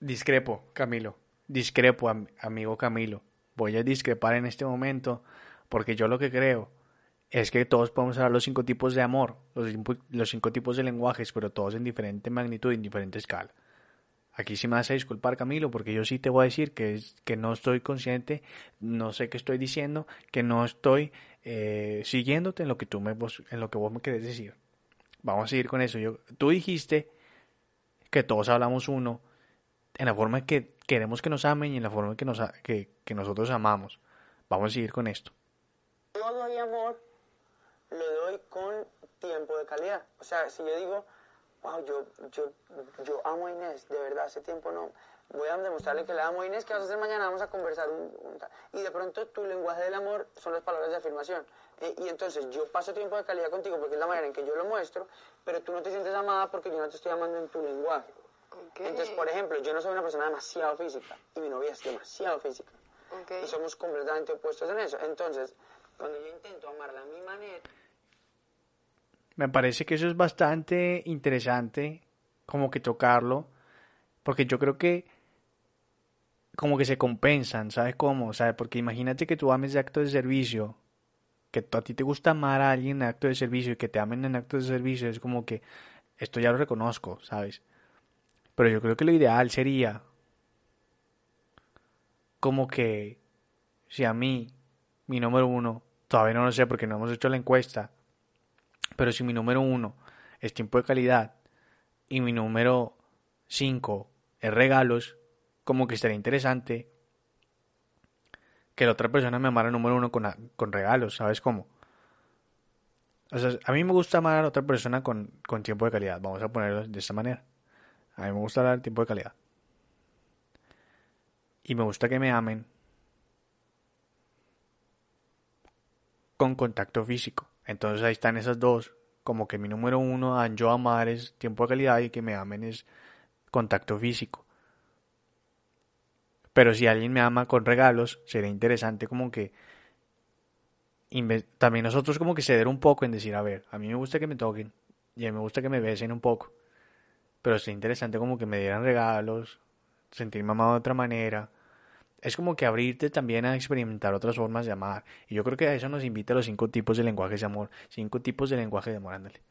Discrepo, Camilo. Discrepo, amigo Camilo. Voy a discrepar en este momento porque yo lo que creo es que todos podemos hablar los cinco tipos de amor, los, cinco tipos de lenguajes, pero todos en diferente magnitud en diferente escala. Aquí sí me vas a disculpar, Camilo, porque yo sí te voy a decir que, que no estoy consciente, no sé qué estoy diciendo, que no estoy eh, siguiéndote en lo que tú me, en lo que vos me querés decir. Vamos a seguir con eso. Yo, tú dijiste que todos hablamos uno en la forma que queremos que nos amen y en la forma que, nos, que, nosotros amamos. Vamos a seguir con esto. Todo hay amor lo doy con tiempo de calidad. O sea, si yo digo, wow, yo, yo, yo amo a Inés, de verdad, hace tiempo no, voy a demostrarle que le amo a Inés, que vamos a hacer mañana, vamos a conversar. Un, y de pronto tu lenguaje del amor son las palabras de afirmación. Eh, y entonces yo paso tiempo de calidad contigo porque es la manera en que yo lo muestro, pero tú no te sientes amada porque yo no te estoy amando en tu lenguaje. Entonces, por ejemplo, yo no soy una persona demasiado física y mi novia es demasiado física. Y somos completamente opuestos en eso. Entonces, cuando yo intento amarla a mi manera. Me parece que eso es bastante interesante, como que tocarlo, porque yo creo que como que se compensan, ¿sabes cómo? ¿Sabes? Porque imagínate que tú ames de acto de servicio, que a ti te gusta amar a alguien en acto de servicio y que te amen en acto de servicio, es como que esto ya lo reconozco, ¿sabes? Pero yo creo que lo ideal sería como que si a mí, mi número uno, Todavía no lo sé porque no hemos hecho la encuesta. Pero si mi número uno es tiempo de calidad y mi número cinco es regalos, como que sería interesante que la otra persona me amara número uno con, con regalos, ¿sabes cómo? O sea, a mí me gusta amar a otra persona con, con tiempo de calidad. Vamos a ponerlo de esta manera. A mí me gusta dar tiempo de calidad. Y me gusta que me amen con contacto físico. Entonces ahí están esas dos. Como que mi número uno, yo amar es tiempo de calidad y que me amen es contacto físico. Pero si alguien me ama con regalos, sería interesante como que también nosotros como que ceder un poco en decir, a ver, a mí me gusta que me toquen y a mí me gusta que me besen un poco. Pero sería interesante como que me dieran regalos, sentirme amado de otra manera. Es como que abrirte también a experimentar otras formas de amar. Y yo creo que a eso nos invita a los cinco tipos de lenguajes de amor. Cinco tipos de lenguaje de amor, ándale.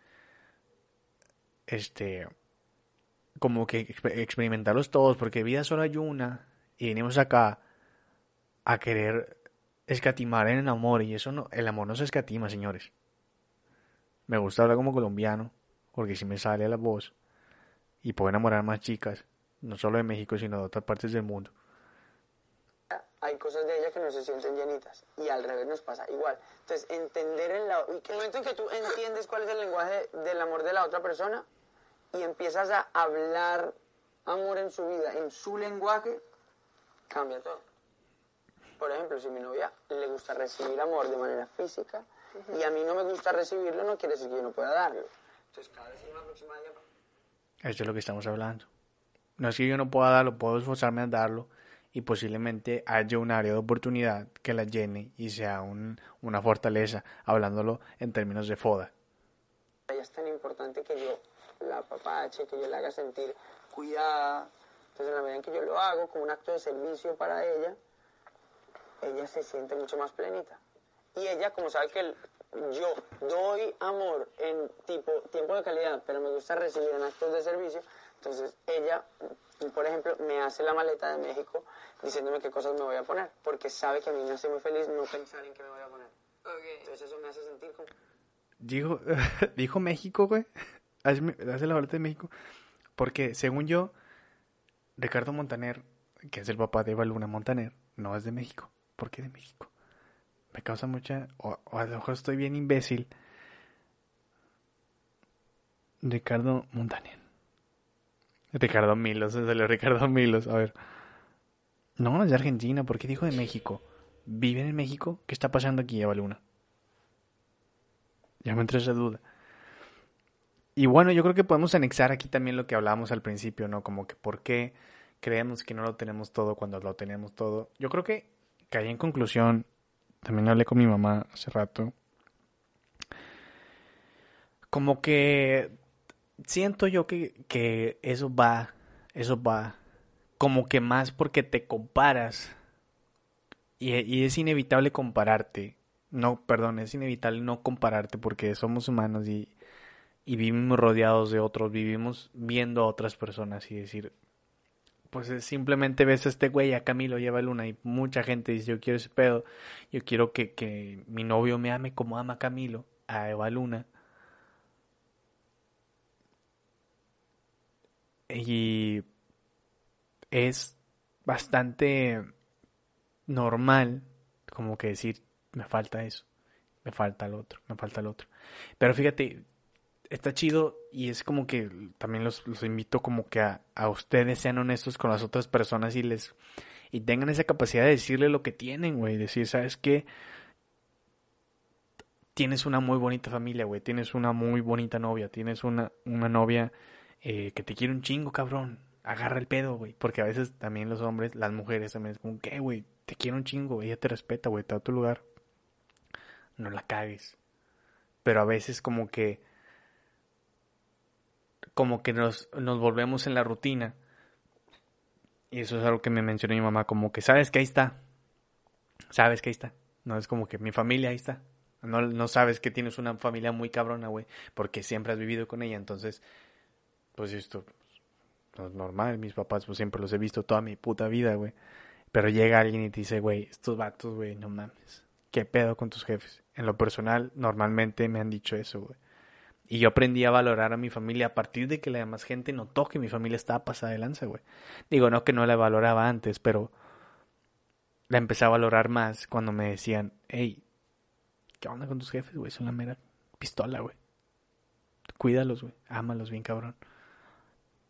Este. Como que experimentarlos todos, porque vida solo hay una. Y venimos acá a querer escatimar en el amor. Y eso no. El amor no se escatima, señores. Me gusta hablar como colombiano, porque si me sale la voz. Y puedo enamorar más chicas. No solo de México, sino de otras partes del mundo hay cosas de ella que no se sienten llenitas y al revés nos pasa igual. Entonces, entender el lado, y el momento en que tú entiendes cuál es el lenguaje del amor de la otra persona y empiezas a hablar amor en su vida, en su lenguaje, cambia todo. Por ejemplo, si a mi novia le gusta recibir amor de manera física y a mí no me gusta recibirlo, no quiere decir que yo no pueda darlo. Entonces, cada vez una próxima Eso es lo que estamos hablando. No es que yo no pueda darlo, puedo esforzarme a darlo, y posiblemente haya un área de oportunidad que la llene y sea un, una fortaleza, hablándolo en términos de foda. Es tan importante que yo la papache, que yo la haga sentir cuidada. Entonces, en la medida en que yo lo hago como un acto de servicio para ella, ella se siente mucho más plenita. Y ella, como sabe que yo doy amor en tipo tiempo de calidad, pero me gusta recibir en actos de servicio, entonces ella por ejemplo, me hace la maleta de México diciéndome qué cosas me voy a poner, porque sabe que a mí me hace muy feliz no pensar en qué me voy a poner. Entonces eso me hace sentir como... Dijo, dijo México, güey. Hace la maleta de México. Porque, según yo, Ricardo Montaner, que es el papá de Eva Luna Montaner, no es de México. ¿Por qué de México? Me causa mucha... O, a lo mejor estoy bien imbécil. Ricardo Montaner. Ricardo Milos, se salió Ricardo Milos, a ver. No, es de Argentina, ¿por qué dijo de México? ¿Viven en México? ¿Qué está pasando aquí, Eva Luna? Ya me entró esa duda. Y bueno, yo creo que podemos anexar aquí también lo que hablábamos al principio, ¿no? Como que por qué creemos que no lo tenemos todo cuando lo tenemos todo. Yo creo que caí en conclusión, también hablé con mi mamá hace rato, como que siento yo que, que eso va, eso va como que más porque te comparas y, y, es inevitable compararte. No, perdón, es inevitable no compararte porque somos humanos y, y vivimos rodeados de otros, vivimos viendo a otras personas y decir, pues simplemente ves a este güey, a Camilo lleva luna y mucha gente dice, yo quiero ese pedo, yo quiero que, que mi novio me ame como ama Camilo, a Eva Luna. Y es bastante normal como que decir, me falta eso, me falta el otro, me falta el otro. Pero fíjate, está chido y es como que también los, invito como que a, a, ustedes sean honestos con las otras personas y les y tengan esa capacidad de decirle lo que tienen, güey, decir, ¿sabes qué? Tienes una muy bonita familia, güey, tienes una muy bonita novia, tienes una, una novia eh, que te quiere un chingo, cabrón. Agarra el pedo, güey. Porque a veces también los hombres, las mujeres también es como, ¿qué, güey? Te quiere un chingo, ella te respeta, güey, te da tu lugar. No la cagues. Pero a veces como que... Como que nos, nos volvemos en la rutina. Y eso es algo que me mencionó mi mamá, como que sabes que ahí está. Sabes que ahí está. No es como que mi familia ahí está. No, no sabes que tienes una familia muy cabrona, güey, porque siempre has vivido con ella. Entonces, pues esto no es normal, mis papás pues siempre los he visto toda mi puta vida, güey. Pero llega alguien y te dice, güey, estos vatos, güey, no mames. ¿Qué pedo con tus jefes? En lo personal, normalmente me han dicho eso, güey. Y yo aprendí a valorar a mi familia a partir de que la demás gente notó que mi familia estaba pasada de lanza, güey. Digo, no que no la valoraba antes, pero la empecé a valorar más cuando me decían, hey, ¿qué onda con tus jefes, güey? Son la mera pistola, güey. Cuídalos, güey. Ámalos bien, cabrón.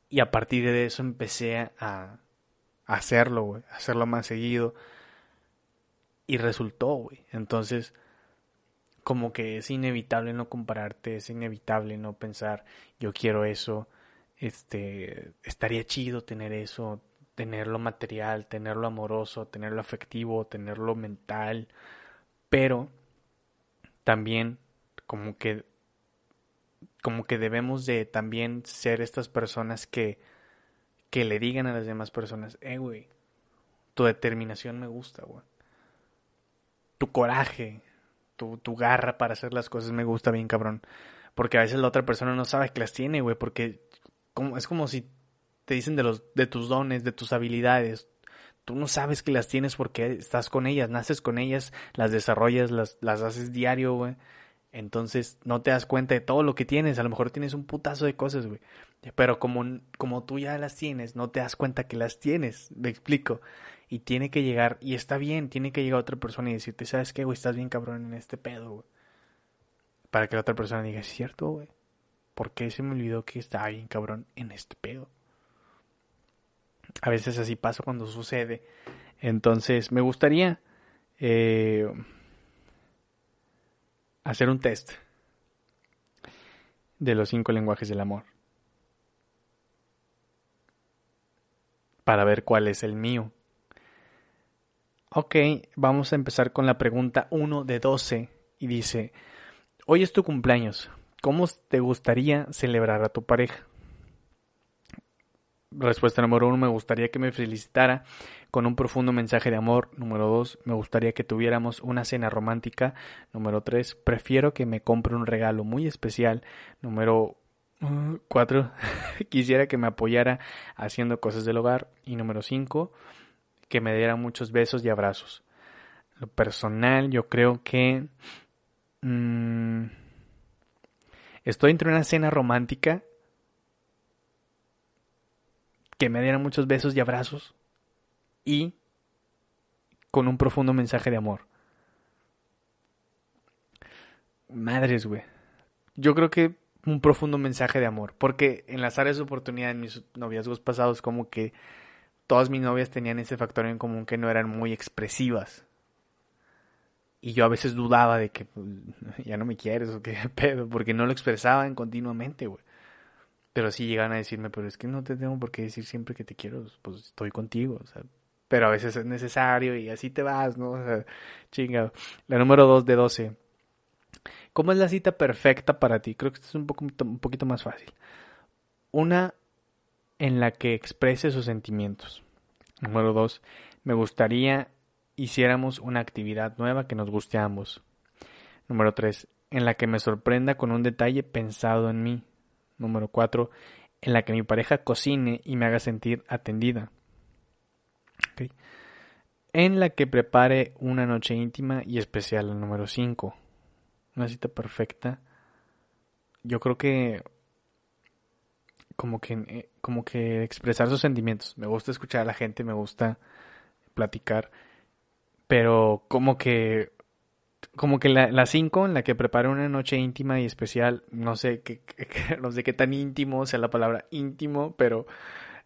Y a partir de eso empecé a, hacerlo, güey. Hacerlo más seguido. Y resultó, güey. Entonces, como que es inevitable no compararte, es inevitable no pensar, yo quiero eso, este, estaría chido tener eso, tenerlo material, tenerlo amoroso, tenerlo afectivo, tenerlo mental, pero también como que como que debemos de también ser estas personas que que le digan a las demás personas, eh, güey, tu determinación me gusta, güey. Tu coraje, tu, tu garra para hacer las cosas me gusta bien, cabrón. Porque a veces la otra persona no sabe que las tiene, güey, porque como, es como si te dicen de, los, de tus dones, de tus habilidades. Tú no sabes que las tienes porque estás con ellas, naces con ellas, las desarrollas, las, las haces diario, güey. Entonces no te das cuenta de todo lo que tienes. A lo mejor tienes un putazo de cosas, güey. Pero como, como tú ya las tienes, no te das cuenta que las tienes. Me explico. Y tiene que llegar, y está bien, tiene que llegar otra persona y decirte, ¿sabes qué, güey? Estás bien cabrón en este pedo, güey. Para que la otra persona diga, es cierto, güey. ¿Por qué se me olvidó que estaba bien cabrón en este pedo? A veces así pasa cuando sucede. Entonces, me gustaría eh, hacer un test de los cinco lenguajes del amor. Para ver cuál es el mío. Ok, vamos a empezar con la pregunta 1 de 12 y dice, hoy es tu cumpleaños, ¿cómo te gustaría celebrar a tu pareja? Respuesta número uno, me gustaría que me felicitara con un profundo mensaje de amor. Número dos, me gustaría que tuviéramos una cena romántica. Número tres, prefiero que me compre un regalo muy especial. Número uh, cuatro, quisiera que me apoyara haciendo cosas del hogar. Y número cinco, que me diera muchos besos y abrazos. Lo personal, yo creo que mmm, estoy entre una cena romántica que me diera muchos besos y abrazos y con un profundo mensaje de amor. Madres, güey. Yo creo que un profundo mensaje de amor, porque en las áreas de oportunidad en mis noviazgos pasados como que todas mis novias tenían ese factor en común que no eran muy expresivas. Y yo a veces dudaba de que pues, ya no me quieres o qué pedo, porque no lo expresaban continuamente, güey. Pero sí llegan a decirme, pero es que no te tengo por qué decir siempre que te quiero, pues estoy contigo, pero a veces es necesario y así te vas, ¿no? O sea, chingado. La número 2 de 12. ¿Cómo es la cita perfecta para ti? Creo que esto es un, poco, un poquito más fácil. Una en la que exprese sus sentimientos. Número 2. Me gustaría hiciéramos una actividad nueva que nos guste a ambos. Número 3. En la que me sorprenda con un detalle pensado en mí. Número 4. En la que mi pareja cocine y me haga sentir atendida. En la que prepare una noche íntima y especial. Número 5. Una cita perfecta. Yo creo que como que eh, como que expresar sus sentimientos. Me gusta escuchar a la gente, me gusta platicar, pero como que como que la 5 en la que prepara una noche íntima y especial, no sé qué, no sé qué tan íntimo sea la palabra íntimo, pero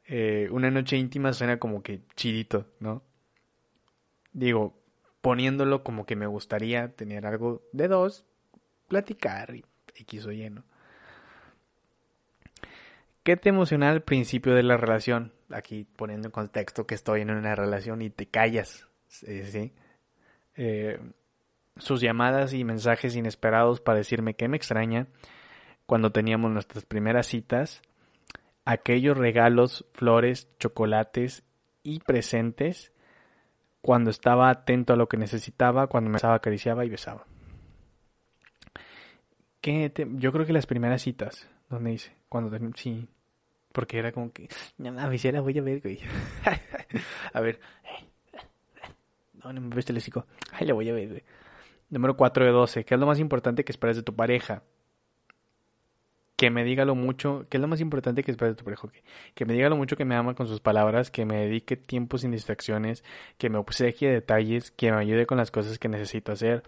eh, una noche íntima suena como que chidito, ¿no? Digo, poniéndolo como que me gustaría tener algo de dos, platicar y X o Y, ¿Qué te emociona al principio de la relación? Aquí poniendo en contexto que estoy en una relación y te callas, ¿sí? Eh, sus llamadas y mensajes inesperados para decirme que me extraña cuando teníamos nuestras primeras citas, aquellos regalos, flores, chocolates y presentes cuando estaba atento a lo que necesitaba, cuando me besaba, acariciaba y besaba. ¿Qué Yo creo que las primeras citas, donde dice, cuando sí, porque era como que, no mames, ya la voy a ver, güey. a ver, no, no me ves el ay, la voy a ver, güey. Número 4 de 12. ¿Qué es lo más importante que esperas de tu pareja? Que me diga lo mucho. ¿Qué es lo más importante que esperas de tu pareja? Que me diga lo mucho que me ama con sus palabras, que me dedique tiempo sin distracciones, que me obsequie detalles, que me ayude con las cosas que necesito hacer,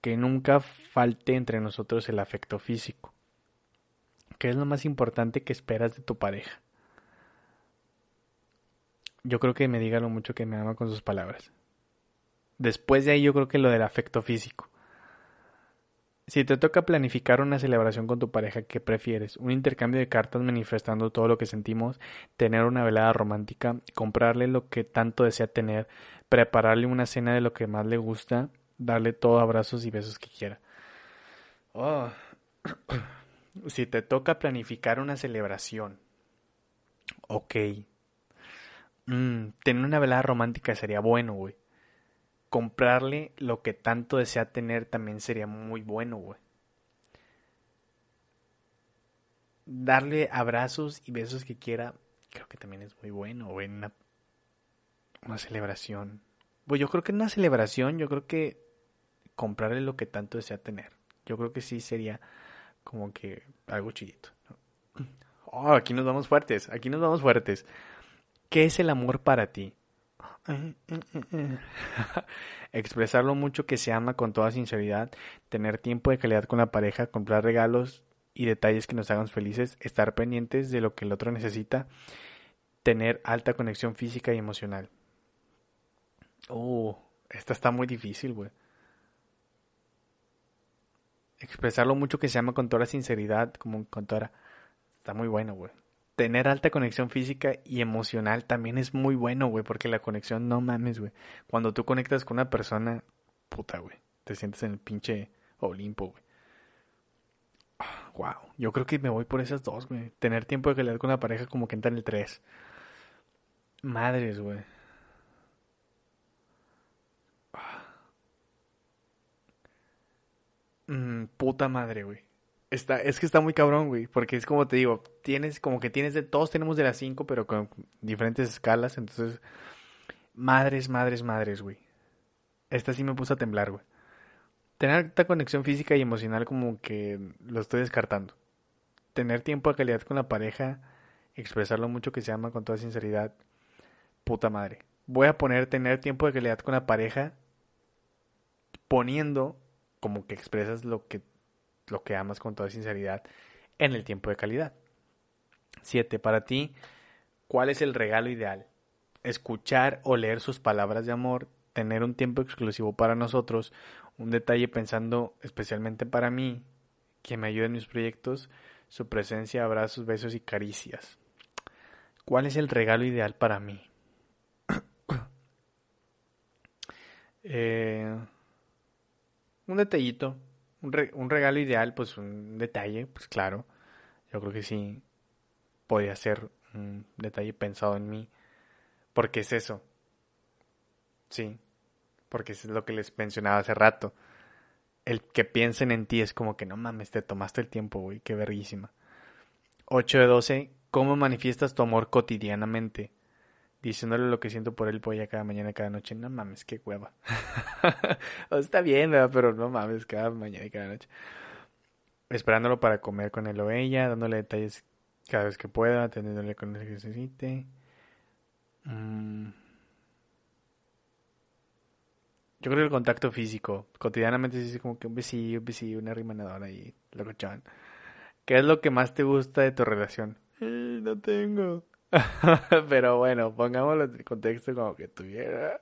que nunca falte entre nosotros el afecto físico. ¿Qué es lo más importante que esperas de tu pareja? Yo creo que me diga lo mucho que me ama con sus palabras. Después de ahí yo creo que lo del afecto físico. Si te toca planificar una celebración con tu pareja, ¿qué prefieres? ¿Un intercambio de cartas manifestando todo lo que sentimos? ¿Tener una velada romántica? ¿Comprarle lo que tanto desea tener? ¿Prepararle una cena de lo que más le gusta? ¿Darle todo abrazos y besos que quiera? Oh. si te toca planificar una celebración, ok. Mm, tener una velada romántica sería bueno, güey comprarle lo que tanto desea tener también sería muy bueno, güey. Darle abrazos y besos que quiera, creo que también es muy bueno, güey. Una, una celebración. Pues yo creo que en una celebración, yo creo que comprarle lo que tanto desea tener. Yo creo que sí sería como que algo chidito. Oh, aquí nos vamos fuertes, aquí nos vamos fuertes. ¿Qué es el amor para ti? Expresar lo mucho que se ama con toda sinceridad, tener tiempo de calidad con la pareja, comprar regalos y detalles que nos hagan felices, estar pendientes de lo que el otro necesita, tener alta conexión física y emocional. Oh, esta está muy difícil, güey. Expresar lo mucho que se ama con toda sinceridad, como con toda... Está muy bueno, güey tener alta conexión física y emocional también es muy bueno, güey, porque la conexión, no mames, güey. Cuando tú conectas con una persona, puta, güey, te sientes en el pinche Olimpo, güey. wow, ah, yo creo que me voy por esas dos, güey. Tener tiempo de calidad con la pareja como que entra en el 3. Madres, güey. Mm, puta madre, güey es que está muy cabrón, güey, porque es como te digo, tienes como que tienes de todos tenemos de las cinco, pero con diferentes escalas, entonces madres, madres, madres, güey. Esta sí me puso a temblar, güey. Tener esta conexión física y emocional como que lo estoy descartando. Tener tiempo de calidad con la pareja, expresarlo mucho que se ama con toda sinceridad. Puta madre. Voy a poner tener tiempo de calidad con la pareja poniendo como que expresas lo que lo que amas con toda sinceridad en el tiempo de calidad. 7. Para ti, ¿cuál es el regalo ideal? Escuchar o leer sus palabras de amor, tener un tiempo exclusivo para nosotros, un detalle pensando especialmente para mí, que me ayude en mis proyectos, su presencia, abrazos, besos y caricias. ¿Cuál es el regalo ideal para mí? eh, un detallito, un, regalo ideal, pues un detalle, pues claro. Yo creo que sí podía ser un detalle pensado en mí. Porque es eso. Sí. Porque es lo que les mencionaba hace rato. El que piensen en ti es como que no mames, te tomaste el tiempo, güey, qué verguísima. 8 de 12. ¿Cómo manifiestas tu amor cotidianamente? Diciéndole lo que siento por él pues ya cada mañana, cada noche. No mames, qué hueva. está bien, pero no mames, cada mañana y cada noche. Esperándolo para comer con él o ella, dándole detalles cada vez que pueda, atendiéndole con lo que necesite. Mm. Yo creo que el contacto físico, cotidianamente es como que un besillo, un besillo, una rimanadora y lo que ¿Qué es lo que más te gusta de tu relación? no tengo. Pero bueno, pongámoslo en contexto como que tuviera.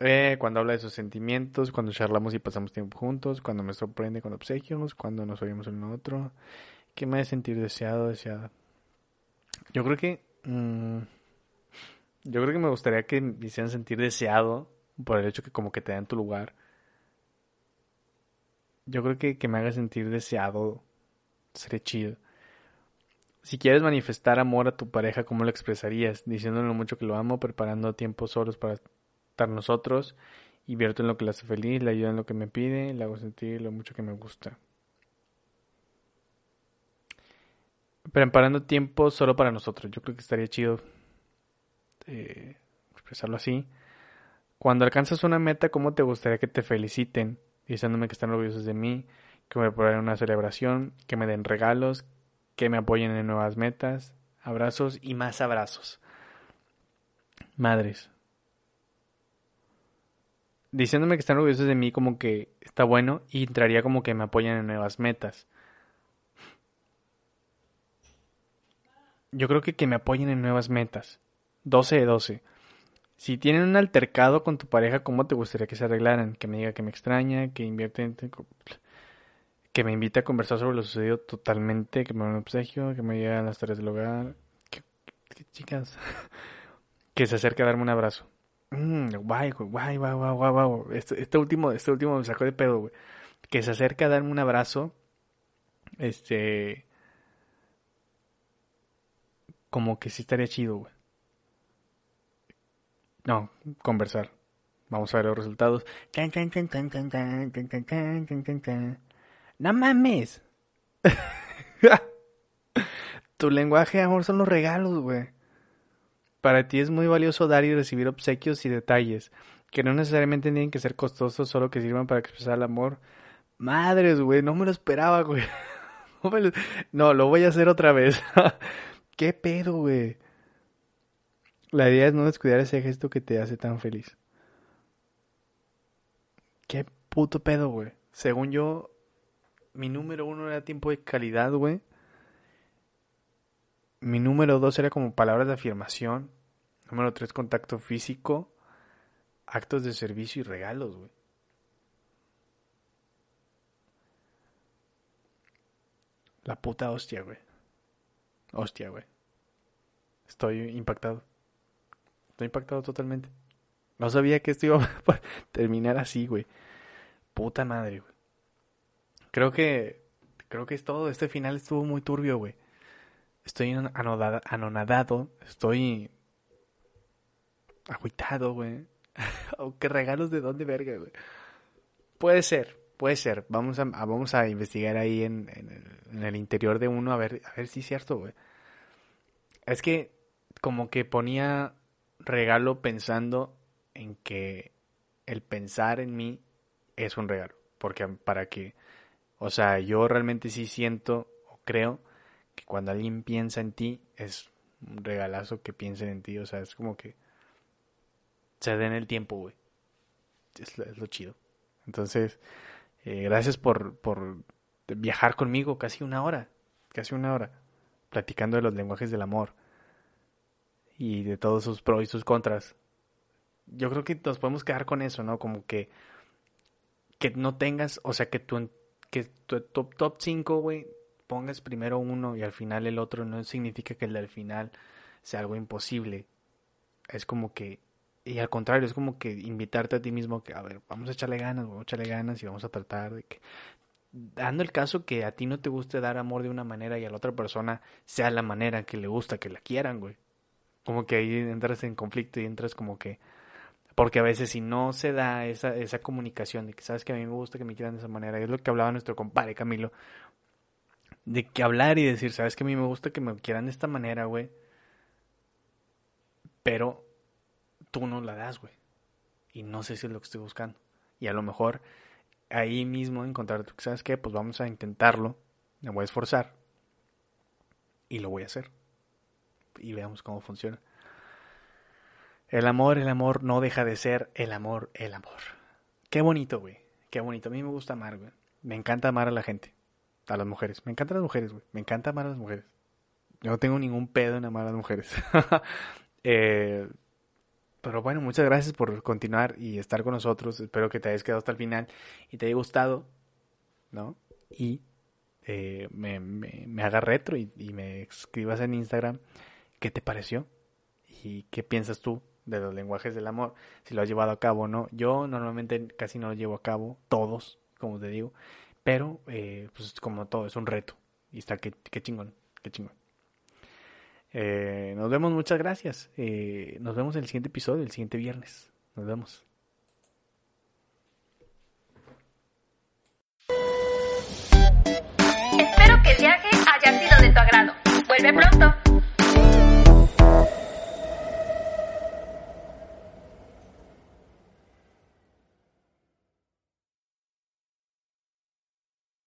Eh, cuando habla de sus sentimientos, cuando charlamos y pasamos tiempo juntos, cuando me sorprende con obsequios, cuando nos oímos el uno otro. ¿Qué me hace sentir deseado, deseada? Yo creo que. Mm, yo creo que me gustaría que me hicieran sentir deseado por el hecho que como que te dan tu lugar. Yo creo que que me haga sentir deseado sería chido. Si quieres manifestar amor a tu pareja, ¿cómo lo expresarías? Diciéndole mucho que lo amo, preparando tiempos solos para estar nosotros, invierto en lo que le hace feliz, le ayudo en lo que me pide, le hago sentir lo mucho que me gusta. Preparando tiempo solo para nosotros. Yo creo que estaría chido eh, expresarlo así. Cuando alcanzas una meta, ¿cómo te gustaría que te feliciten? Diciéndome que están orgullosos de mí, que me preparen una celebración, que me den regalos, que me apoyen en nuevas metas, abrazos y más abrazos. Madres. diciéndome que están orgullosos de mí como que está bueno y entraría como que me apoyan en nuevas metas. Yo creo que que me apoyen en nuevas metas. 12 de 12. Si tienen un altercado con tu pareja, ¿cómo te gustaría que se arreglaran? Que me diga que me extraña, que invierte en... Que me invite a conversar sobre lo sucedido totalmente, que me haga un obsequio, que me diga las tareas del hogar. Que chicas. que se acerque a darme un abrazo. Mm, guay, guay, guay, guay, guay, guay. Este, este último, este último me sacó de pedo, güey. Que se acerque a darme un abrazo. Este. Como que sí estaría chido, güey. No, conversar. Vamos a ver los resultados. No mames. tu lenguaje, amor, son los regalos, güey. Para ti es muy valioso dar y recibir obsequios y detalles, que no necesariamente tienen que ser costosos, solo que sirvan para expresar el amor. Madres, güey, no me lo esperaba, güey. No, lo voy a hacer otra vez. ¿Qué pedo, güey? La idea es no descuidar ese gesto que te hace tan feliz. ¿Qué puto pedo, güey? Según yo, mi número uno era tiempo de calidad, güey. Mi número dos era como palabras de afirmación. Número tres, contacto físico. Actos de servicio y regalos, güey. La puta hostia, güey. Hostia, güey. Estoy impactado. Estoy impactado totalmente. No sabía que esto iba a terminar así, güey. Puta madre, güey. Creo que. Creo que es todo. Este final estuvo muy turbio, güey. Estoy anonadado. Estoy. Agüitado, güey. ¿Qué regalos de dónde, verga, güey? Puede ser, puede ser. Vamos a, vamos a investigar ahí en, en, el, interior de uno a ver, a ver si es cierto, güey. Es que como que ponía regalo pensando en que el pensar en mí es un regalo. Porque para que, o sea, yo realmente sí siento o creo que cuando alguien piensa en ti es un regalazo que piensen en ti. O sea, es como que se den el tiempo, güey. Es, lo chido. Entonces, eh, gracias por, por viajar conmigo casi una hora. Casi una hora. Platicando de los lenguajes del amor. Y de todos sus pros y sus contras. Yo creo que nos podemos quedar con eso, ¿no? Como que que no tengas, o sea, que tu, que tu top, top 5, güey, pongas primero uno y al final el otro, no significa que el del final sea algo imposible. Es como que, y al contrario, es como que invitarte a ti mismo que, a ver, vamos a echarle ganas, vamos a echarle ganas y vamos a tratar de que, dando el caso que a ti no te guste dar amor de una manera y a la otra persona sea la manera que le gusta, que la quieran, güey. Como que ahí entras en conflicto y entras como que, porque a veces si no se da esa, esa comunicación de que sabes que a mí me gusta que me quieran de esa manera, es lo que hablaba nuestro compadre Camilo, de que hablar y decir, sabes que a mí me gusta que me quieran de esta manera, güey, pero tú no la das, güey, y no sé si es lo que estoy buscando. Y a lo mejor ahí mismo encontrar, ¿sabes qué? Pues vamos a intentarlo, me voy a esforzar y lo voy a hacer. Y veamos cómo funciona. El amor, el amor no deja de ser el amor, el amor. Qué bonito, güey. Qué bonito. A mí me gusta amar, güey. Me encanta amar a la gente. A las mujeres. Me encantan las mujeres, güey. Me encanta amar a las mujeres. Yo no tengo ningún pedo en amar a las mujeres. eh, pero bueno, muchas gracias por continuar y estar con nosotros. Espero que te hayas quedado hasta el final y te haya gustado, ¿no? Y eh, me, me, haga retro y me escribas en Instagram qué te pareció y qué piensas tú de los lenguajes del amor, si lo has llevado a cabo o no. Yo normalmente casi no lo llevo a cabo, todos, como te digo, pero eh, pues como todo, es un reto. Y está, qué, qué chingón, qué chingón. Eh, nos vemos, muchas gracias. Eh, nos vemos en el siguiente episodio, el siguiente viernes. Nos vemos. Espero que el viaje haya sido de tu agrado. Vuelve pronto.